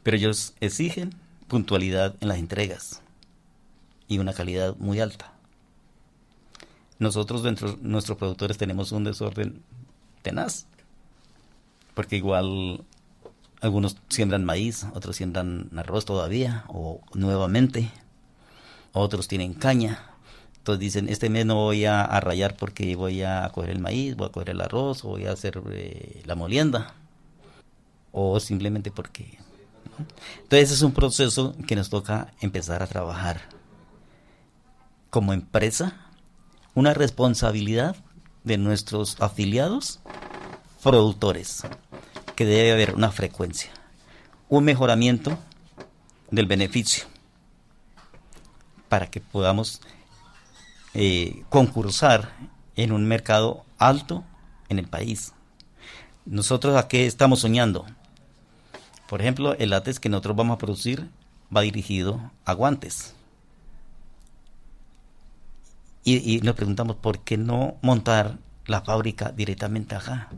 Pero ellos exigen puntualidad en las entregas y una calidad muy alta. Nosotros dentro nuestros productores tenemos un desorden tenaz, porque igual algunos siembran maíz, otros siembran arroz todavía o nuevamente otros tienen caña. Entonces dicen, este mes no voy a, rayar porque voy a coger el maíz, voy a coger el arroz, voy a hacer eh, la molienda. O simplemente porque... Entonces es un proceso que nos toca empezar a trabajar. Como empresa, una responsabilidad de nuestros afiliados productores, que debe haber una frecuencia. un mejoramiento del beneficio para que podamos eh, concursar en un mercado alto en el país. Nosotros a qué estamos soñando? Por ejemplo, el látex que nosotros vamos a producir va dirigido a guantes. Y, nos preguntamos, ¿por qué no montar la fábrica directamente acá?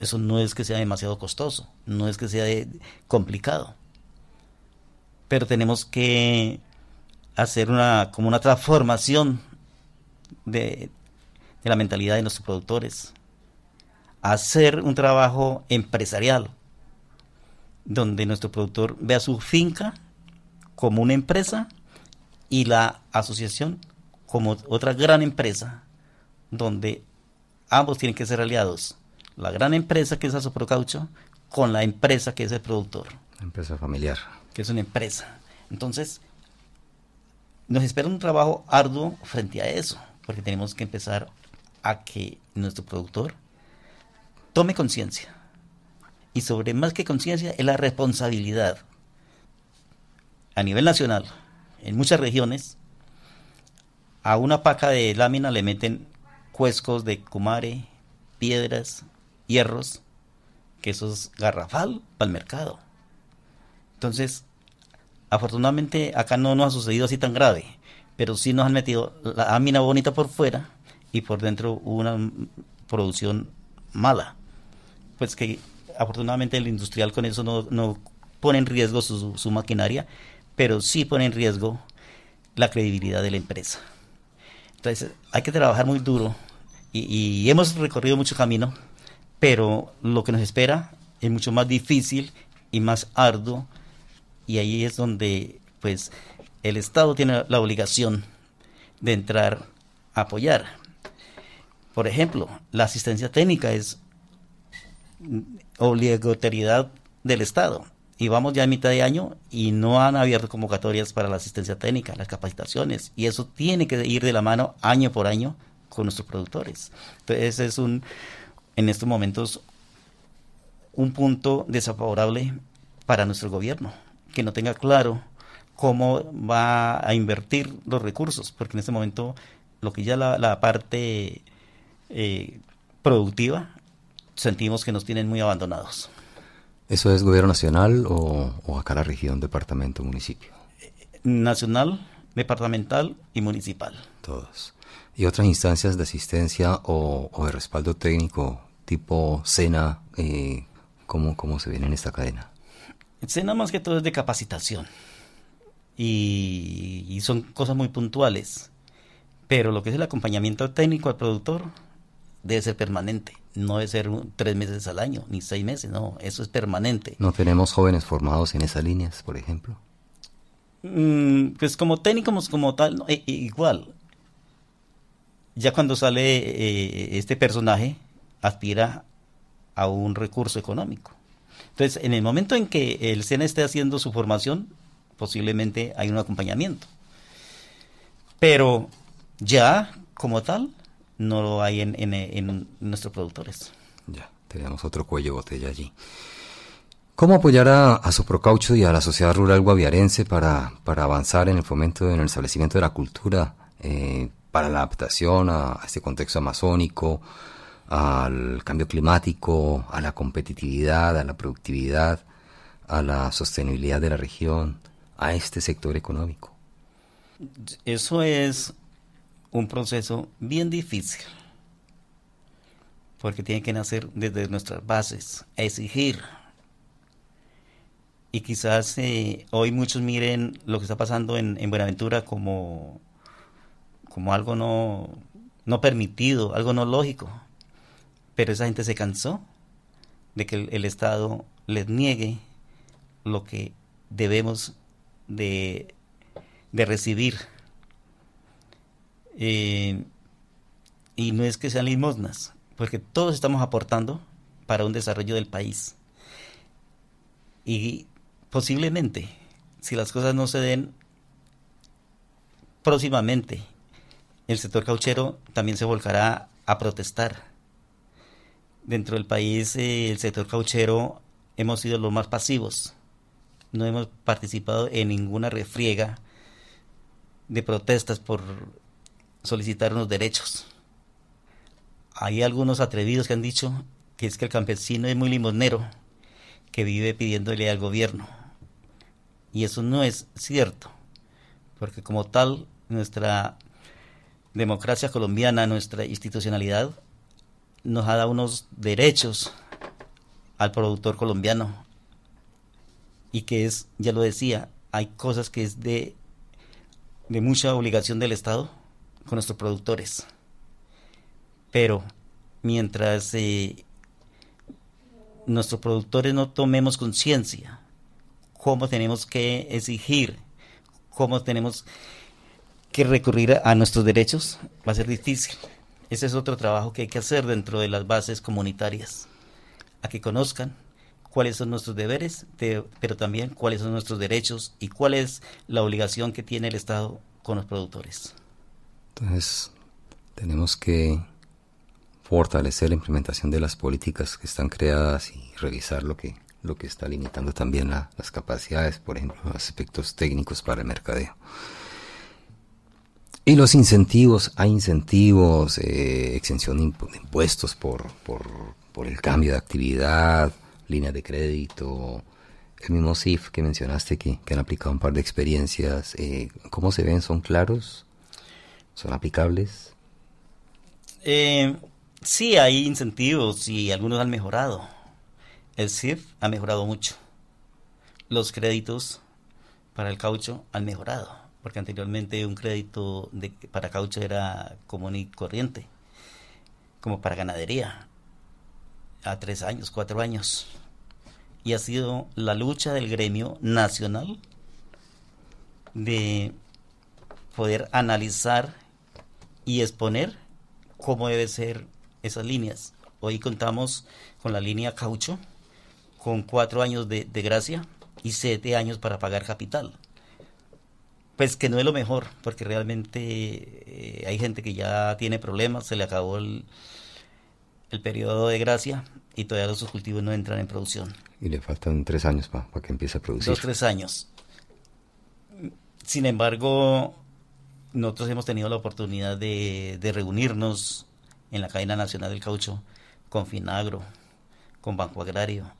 Eso no es que sea demasiado costoso, no es que sea complicado. Pero tenemos que hacer una como una transformación de, de la mentalidad de nuestros productores. Hacer un trabajo empresarial donde nuestro productor vea su finca como una empresa y la asociación como otra gran empresa donde ambos tienen que ser aliados. La gran empresa que es Asoprocaucho con la empresa que es el productor. Empresa familiar. Que es una empresa. Entonces, nos espera un trabajo arduo frente a eso, porque tenemos que empezar a que nuestro productor tome conciencia y sobre más que conciencia es la responsabilidad. A nivel nacional, en muchas regiones, a una paca de lámina le meten cuescos de cumare, piedras, hierros, que eso es garrafal para el mercado. Entonces, afortunadamente acá no nos ha sucedido así tan grave, pero sí nos han metido la lámina bonita por fuera y por dentro una producción mala. Pues que afortunadamente el industrial con eso no, pone en riesgo su, maquinaria, pero sí pone en riesgo la credibilidad de la empresa. Entonces hay que trabajar muy duro y, hemos recorrido mucho camino, pero lo que nos espera es mucho más difícil y más arduo y ahí es donde pues el Estado tiene la obligación de entrar a apoyar. Por ejemplo, la asistencia técnica es obligatoriedad del Estado. Y vamos ya a mitad de año y no han abierto convocatorias para la asistencia técnica, las capacitaciones. Y eso tiene que ir de la mano año por año con nuestros productores. Entonces es un, en estos momentos, un punto desfavorable para nuestro gobierno, que no tenga claro cómo va a invertir los recursos, porque en este momento lo que ya la, la parte eh, productiva sentimos que nos tienen muy abandonados. ¿Eso es gobierno nacional o, acá la región, departamento, municipio? Nacional, departamental y municipal. Todos. ¿Y otras instancias de asistencia o, de respaldo técnico tipo SENA? Eh, ¿cómo, ¿Cómo se viene en esta cadena? SENA más que todo es de capacitación. y, son cosas muy puntuales. Pero lo que es el acompañamiento técnico al productor debe ser permanente no debe ser tres meses al año, ni seis meses, no, eso es permanente. ¿No tenemos jóvenes formados en esas líneas, por ejemplo? Mm, pues como técnicos, como tal, e, e, igual. Ya cuando sale eh, este personaje, aspira a un recurso económico. Entonces, en el momento en que el SENA esté haciendo su formación, posiblemente hay un acompañamiento. Pero ya, como tal, no lo hay en, en, nuestros productores. Ya, tenemos otro cuello botella allí. ¿Cómo apoyar a, a Soprocaucho y a la sociedad rural guaviarense para, para avanzar en el fomento, en el establecimiento de la cultura, eh, para la adaptación a, este contexto amazónico, al cambio climático, a la competitividad, a la productividad, a la sostenibilidad de la región, a este sector económico? Eso es un proceso bien difícil, porque tiene que nacer desde nuestras bases, exigir. Y quizás eh, hoy muchos miren lo que está pasando en, Buenaventura como, como algo no, no permitido, algo no lógico. Pero esa gente se cansó de que el, Estado les niegue lo que debemos de, recibir eh, y no es que sean limosnas, porque todos estamos aportando para un desarrollo del país. Y posiblemente, si las cosas no se den próximamente, el sector cauchero también se volcará a protestar. Dentro del país, eh, el sector cauchero hemos sido los más pasivos, no hemos participado en ninguna refriega de protestas por solicitar unos derechos. Hay algunos atrevidos que han dicho que es que el campesino es muy limonero, que vive pidiéndole al gobierno. Y eso no es cierto, porque como tal, nuestra democracia colombiana, nuestra institucionalidad, nos ha dado unos derechos al productor colombiano. Y que es, ya lo decía, hay cosas que es de, de mucha obligación del Estado con nuestros productores. Pero mientras eh, nuestros productores no tomemos conciencia cómo tenemos que exigir, cómo tenemos que recurrir a nuestros derechos, va a ser difícil. Ese es otro trabajo que hay que hacer dentro de las bases comunitarias, a que conozcan cuáles son nuestros deberes, pero también cuáles son nuestros derechos y cuál es la obligación que tiene el Estado con los productores. Entonces, tenemos que fortalecer la implementación de las políticas que están creadas y revisar lo que, lo que está limitando también las capacidades, por ejemplo, aspectos técnicos para el mercadeo. Y los incentivos, hay incentivos, eh, exención de impuestos por, por, el cambio de actividad, líneas de crédito, el mismo CIF que mencionaste que, han aplicado un par de experiencias. Eh, ¿Cómo se ven? ¿Son claros? ¿Son aplicables? Eh, sí, hay incentivos y algunos han mejorado. El CIF ha mejorado mucho. Los créditos para el caucho han mejorado porque anteriormente un crédito de, para caucho era común y corriente, como para ganadería, a tres años, cuatro años. Y ha sido la lucha del gremio nacional de poder analizar y exponer cómo debe ser esas líneas. Hoy contamos con la línea caucho, con cuatro años de, de gracia y siete años para pagar capital pues que no es lo mejor, porque realmente eh, hay gente que ya tiene problemas, se le acabó el, el periodo de gracia y todavía los cultivos no entran en producción. Y le faltan tres años para que empiece a producir. Dos, tres años. Sin embargo, nosotros hemos tenido la oportunidad de, de reunirnos en la cadena nacional del caucho con Finagro, con Banco Agrario,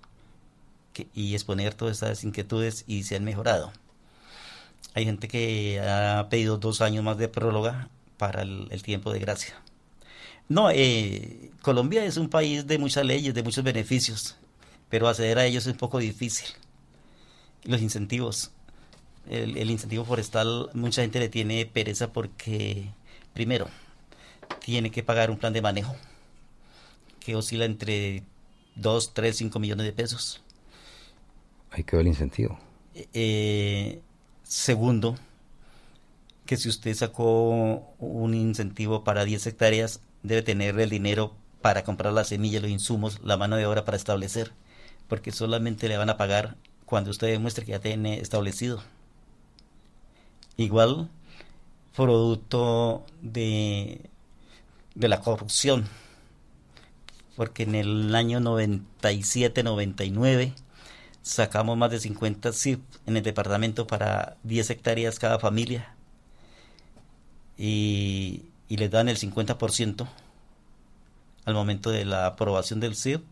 y exponer todas estas inquietudes y se han mejorado. Hay gente que ha pedido dos años más de próloga para el, tiempo de gracia. No, eh, Colombia es un país de muchas leyes, de muchos beneficios, pero acceder a ellos es un poco difícil. Los incentivos. El, el, incentivo forestal, mucha gente le tiene pereza porque, primero, tiene que pagar un plan de manejo que oscila entre 2, 3, 5 millones de pesos. Hay que ver el incentivo. Eh, Segundo, que si usted sacó un incentivo para 10 hectáreas, debe tener el dinero para comprar la semilla, los insumos, la mano de obra para establecer, porque solamente le van a pagar cuando usted demuestre que ya tiene establecido. Igual, producto de, de la corrupción, porque en el año 97-99 sacamos más de 50 SIP en el departamento para 10 hectáreas cada familia y, y les dan el 50% al momento de la aprobación del SIP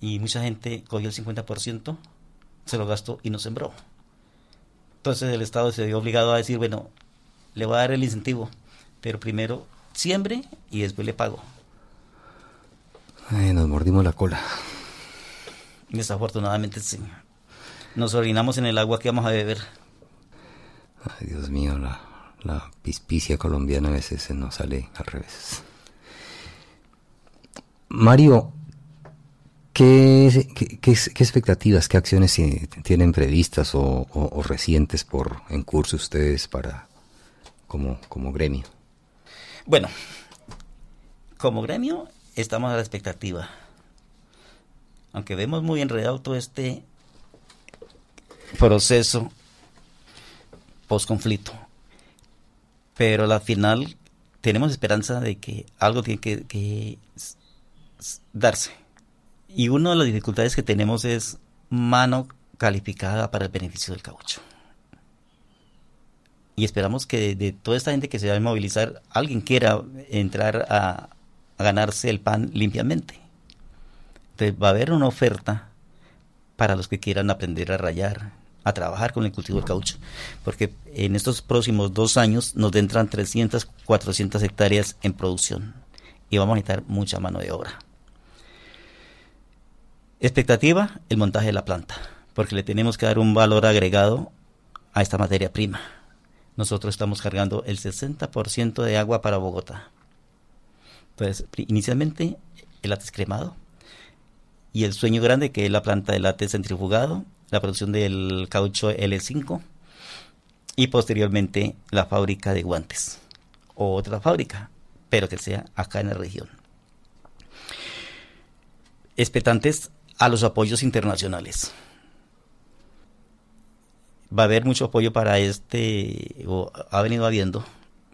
y mucha gente cogió el 50%, se lo gastó y no sembró. Entonces el Estado se vio obligado a decir, bueno, le voy a dar el incentivo, pero primero siembre y después le pago. nos mordimos la cola. Desafortunadamente sí. Nos orinamos en el agua que vamos a beber. Ay, Dios mío, la, la pispicia colombiana a veces se nos sale al revés. Mario, ¿qué, qué, expectativas, qué acciones tienen previstas o, o, recientes por en curso ustedes para como, como gremio? Bueno, como gremio estamos a la expectativa aunque vemos muy enredado todo este proceso post-conflicto, pero al final tenemos esperanza de que algo tiene que, darse. Y una de las dificultades que tenemos es mano calificada para el beneficio del caucho. Y esperamos que de, toda esta gente que se va a movilizar, alguien quiera entrar a, a ganarse el pan limpiamente. Entonces va a haber una oferta para los que quieran aprender a rayar, a trabajar con el cultivo del caucho, porque en estos próximos dos años nos entran 300, 400 hectáreas en producción y vamos a necesitar mucha mano de obra. Expectativa, el montaje de la planta, porque le tenemos que dar un valor agregado a esta materia prima. Nosotros estamos cargando el 60% de agua para Bogotá. Entonces, inicialmente el látex cremado y el sueño grande que es la planta de látex centrifugado, la producción del caucho L5 y posteriormente la fábrica de guantes o otra fábrica, pero que sea acá en la región. Expectantes a los apoyos internacionales. Va a haber mucho apoyo para este, o ha venido habiendo,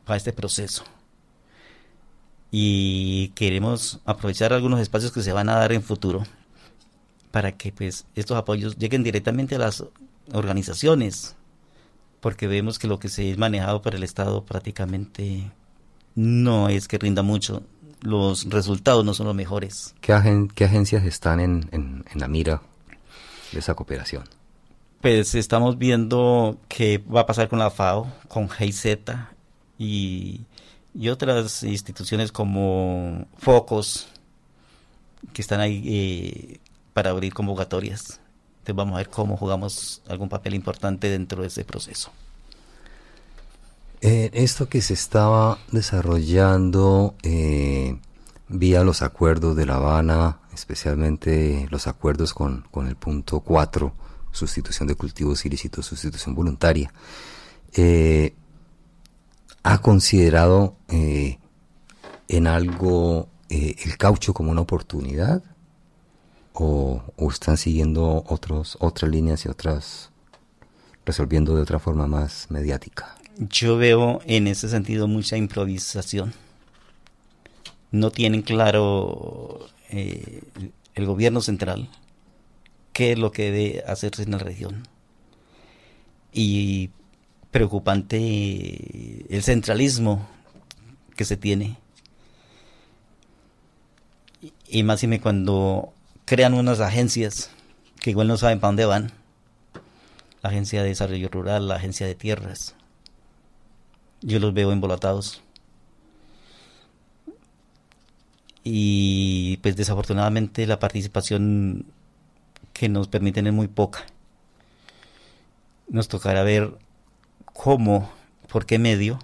para este proceso. Y queremos aprovechar algunos espacios que se van a dar en futuro para que pues estos apoyos lleguen directamente a las organizaciones, porque vemos que lo que se es manejado por el Estado prácticamente no es que rinda mucho, los resultados no son los mejores. ¿Qué, agencias están en, la mira de esa cooperación? Pues estamos viendo qué va a pasar con la FAO, con GIZ y, y otras instituciones como Focos, que están ahí eh, para abrir convocatorias. Entonces vamos a ver cómo jugamos algún papel importante dentro de ese proceso. Eh, esto que se estaba desarrollando eh, vía los acuerdos de La Habana, especialmente los acuerdos con, con el punto 4, sustitución de cultivos ilícitos, sustitución voluntaria, eh, ha considerado en algo el caucho como una oportunidad o, están siguiendo otros, otras líneas y otras resolviendo de otra forma más mediática? Yo veo en ese sentido mucha improvisación. No tienen claro eh, el gobierno central qué es lo que debe hacerse en la región. Y preocupante el centralismo que se tiene. Y más y me cuando crean unas agencias que igual no saben para dónde van. La Agencia de Desarrollo Rural, la Agencia de Tierras, yo los veo embolatados. Y pues desafortunadamente la participación que nos permiten es muy poca. Nos tocará ver cómo, por qué medio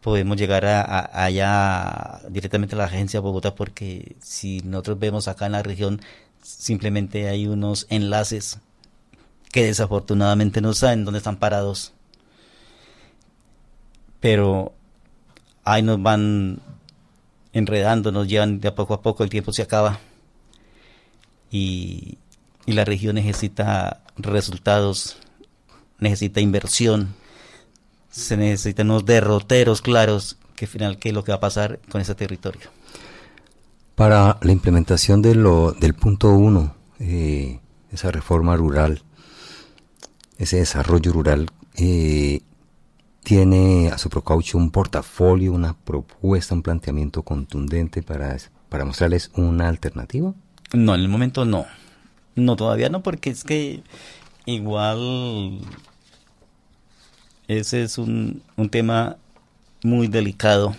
podemos llegar a, allá directamente a la agencia de Bogotá, porque si nosotros vemos acá en la región, simplemente hay unos enlaces que desafortunadamente no saben dónde están parados pero ahí nos van enredando, nos llevan de a poco a poco, el tiempo se acaba y, la región necesita resultados, necesita inversión, se necesitan unos derroteros claros que final qué es lo que va a pasar con ese territorio. Para la implementación de lo, del punto uno, eh, esa reforma rural, ese desarrollo rural, eh, tiene a su procaucho un portafolio, una propuesta, un planteamiento contundente para, para mostrarles una alternativa? No, en el momento no. No, todavía no, porque es que igual ese es un, un tema muy delicado.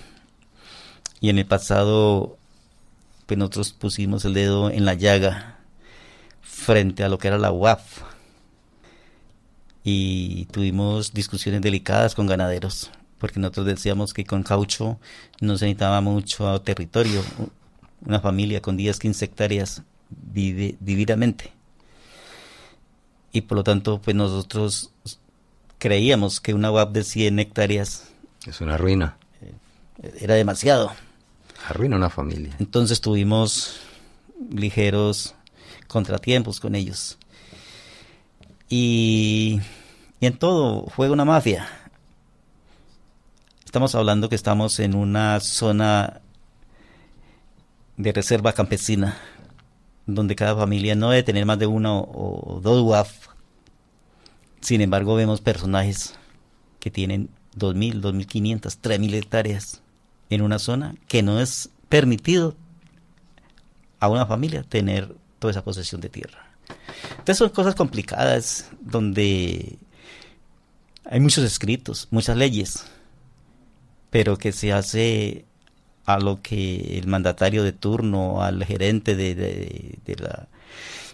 Y en el pasado, pues nosotros pusimos el dedo en la llaga frente a lo que era la UAF y tuvimos discusiones delicadas con ganaderos, porque nosotros decíamos que con caucho no se necesitaba mucho territorio, una familia con 10, 15 hectáreas vive divinamente. Y por lo tanto, pues nosotros creíamos que una UAP de 100 hectáreas... Es una ruina. Eh, era demasiado. Arruina una familia. Entonces tuvimos ligeros contratiempos con ellos. Y, en todo juega una mafia. Estamos hablando que estamos en una zona de reserva campesina, donde cada familia no debe tener más de uno o, dos WAF Sin embargo, vemos personajes que tienen 2.000, 2.500, 3.000 hectáreas en una zona que no es permitido a una familia tener toda esa posesión de tierra. Entonces son cosas complicadas donde hay muchos escritos, muchas leyes, pero que se hace a lo que el mandatario de turno, al gerente de, la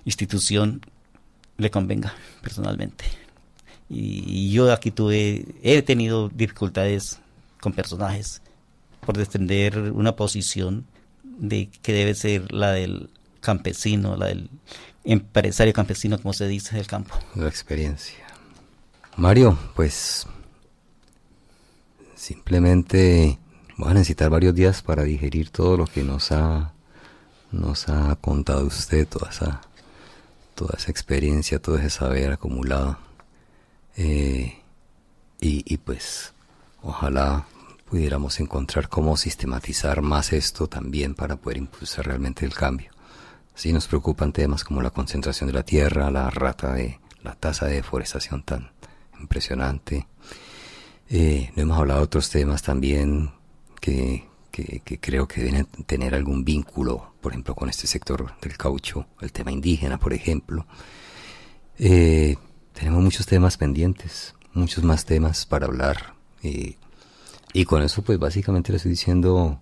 institución le convenga personalmente. Y, yo aquí tuve, he tenido dificultades con personajes por defender una posición de que debe ser la del campesino, la del empresario campesino, como se dice, del campo. La experiencia. Mario, pues simplemente voy a necesitar varios días para digerir todo lo que nos ha nos ha contado usted, toda esa toda esa experiencia, todo ese saber acumulado. Eh, y, pues ojalá pudiéramos encontrar cómo sistematizar más esto también para poder impulsar realmente el cambio. Sí nos preocupan temas como la concentración de la tierra, la rata de la tasa de deforestación tan impresionante. Eh, no hemos hablado de otros temas también que, que, creo que deben tener algún vínculo, por ejemplo, con este sector del caucho, el tema indígena, por ejemplo. Eh, tenemos muchos temas pendientes, muchos más temas para hablar. Y con eso, pues básicamente le estoy diciendo,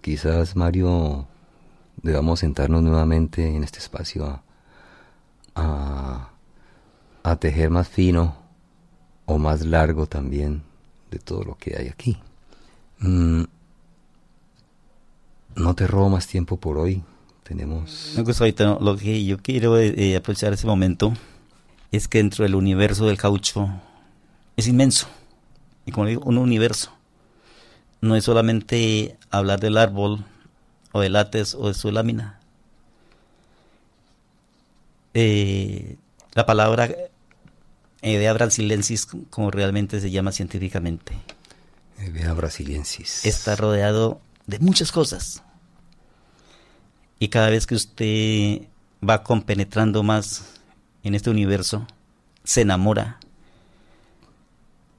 quizás Mario, debamos sentarnos nuevamente en este espacio a, tejer más fino o más largo también de todo lo que hay aquí. Mm, no te robo más tiempo por hoy. Tenemos... lo que yo quiero eh, aprovechar ese momento es que dentro del universo del caucho es inmenso. Y como digo, un universo. No es solamente hablar del árbol o del látex o de su lámina. Eh, la palabra idea brasiliensis, como realmente se llama científicamente. Idea brasiliensis. Está rodeado de muchas cosas. Y cada vez que usted va compenetrando más en este universo, se enamora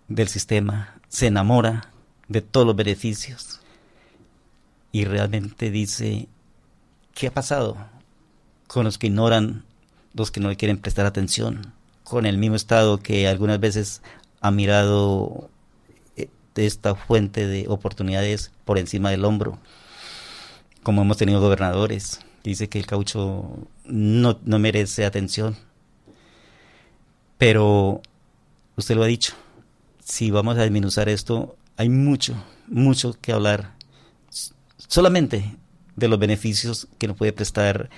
del sistema, se enamora de todos los beneficios y realmente dice, ¿qué ha pasado con los que ignoran, los que no le quieren prestar atención, con el mismo Estado que algunas veces ha mirado eh, esta fuente de oportunidades por encima del hombro? como hemos tenido gobernadores. Dice que el caucho no, no merece atención. Pero usted lo ha dicho, si vamos a disminuir esto, hay mucho, mucho que hablar solamente de los beneficios que nos puede prestar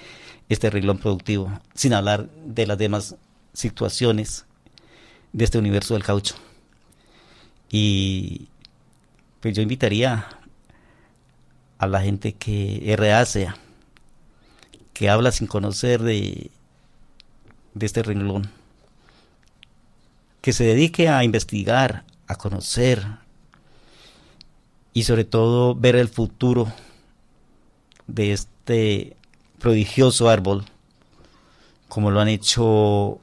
este renglón productivo, sin hablar de las demás situaciones de este universo del caucho. Y pues yo invitaría a la gente que es reacia, que habla sin conocer de, de este renglón, que se dedique a investigar, a conocer y sobre todo ver el futuro de este prodigioso árbol, como lo han hecho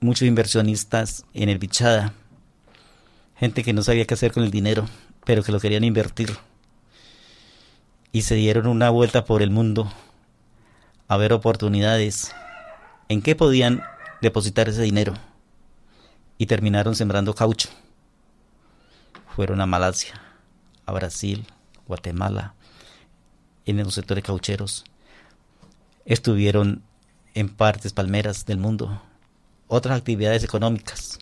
muchos inversionistas en el Bichada, gente que no sabía qué hacer con el dinero, pero que lo querían invertir y se dieron una vuelta por el mundo a ver oportunidades en qué podían depositar ese dinero y terminaron sembrando caucho. Fueron a Malasia, a Brasil, Guatemala, en los sectores caucheros. Estuvieron en partes palmeras del mundo, otras actividades económicas.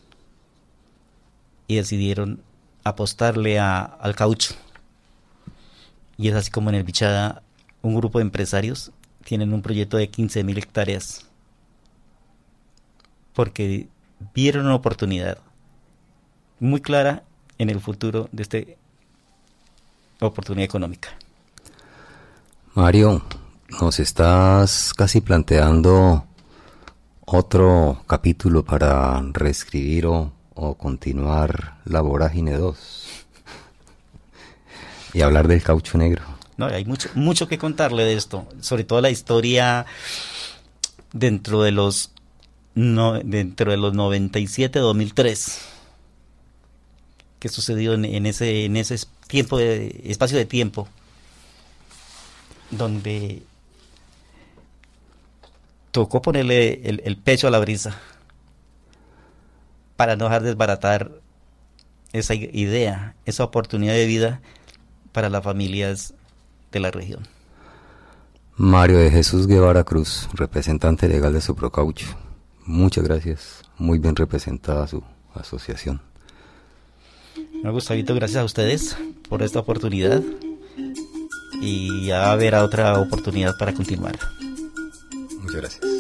Y decidieron apostarle al caucho. Y es así como en el Bichada un grupo de empresarios tienen un proyecto de 15.000 hectáreas. Porque vieron una oportunidad muy clara en el futuro de esta oportunidad económica. Mario, nos estás casi planteando otro capítulo para reescribir o, o continuar la vorágine 2 y hablar del caucho negro. No, hay mucho, mucho que contarle de esto, sobre todo la historia dentro de los no, dentro de los 97-2003. ¿Qué sucedió en, ese, en ese tiempo de, espacio de tiempo? Donde tocó ponerle el, pecho a la brisa para no dejar desbaratar esa idea, esa oportunidad de vida para las familias de la región. Mario de Jesús Guevara Cruz, representante legal de Suprocaucho. Muchas gracias, muy bien representada su asociación. Gustavito, gracias a ustedes por esta oportunidad y ya habrá otra oportunidad para continuar. Muchas gracias.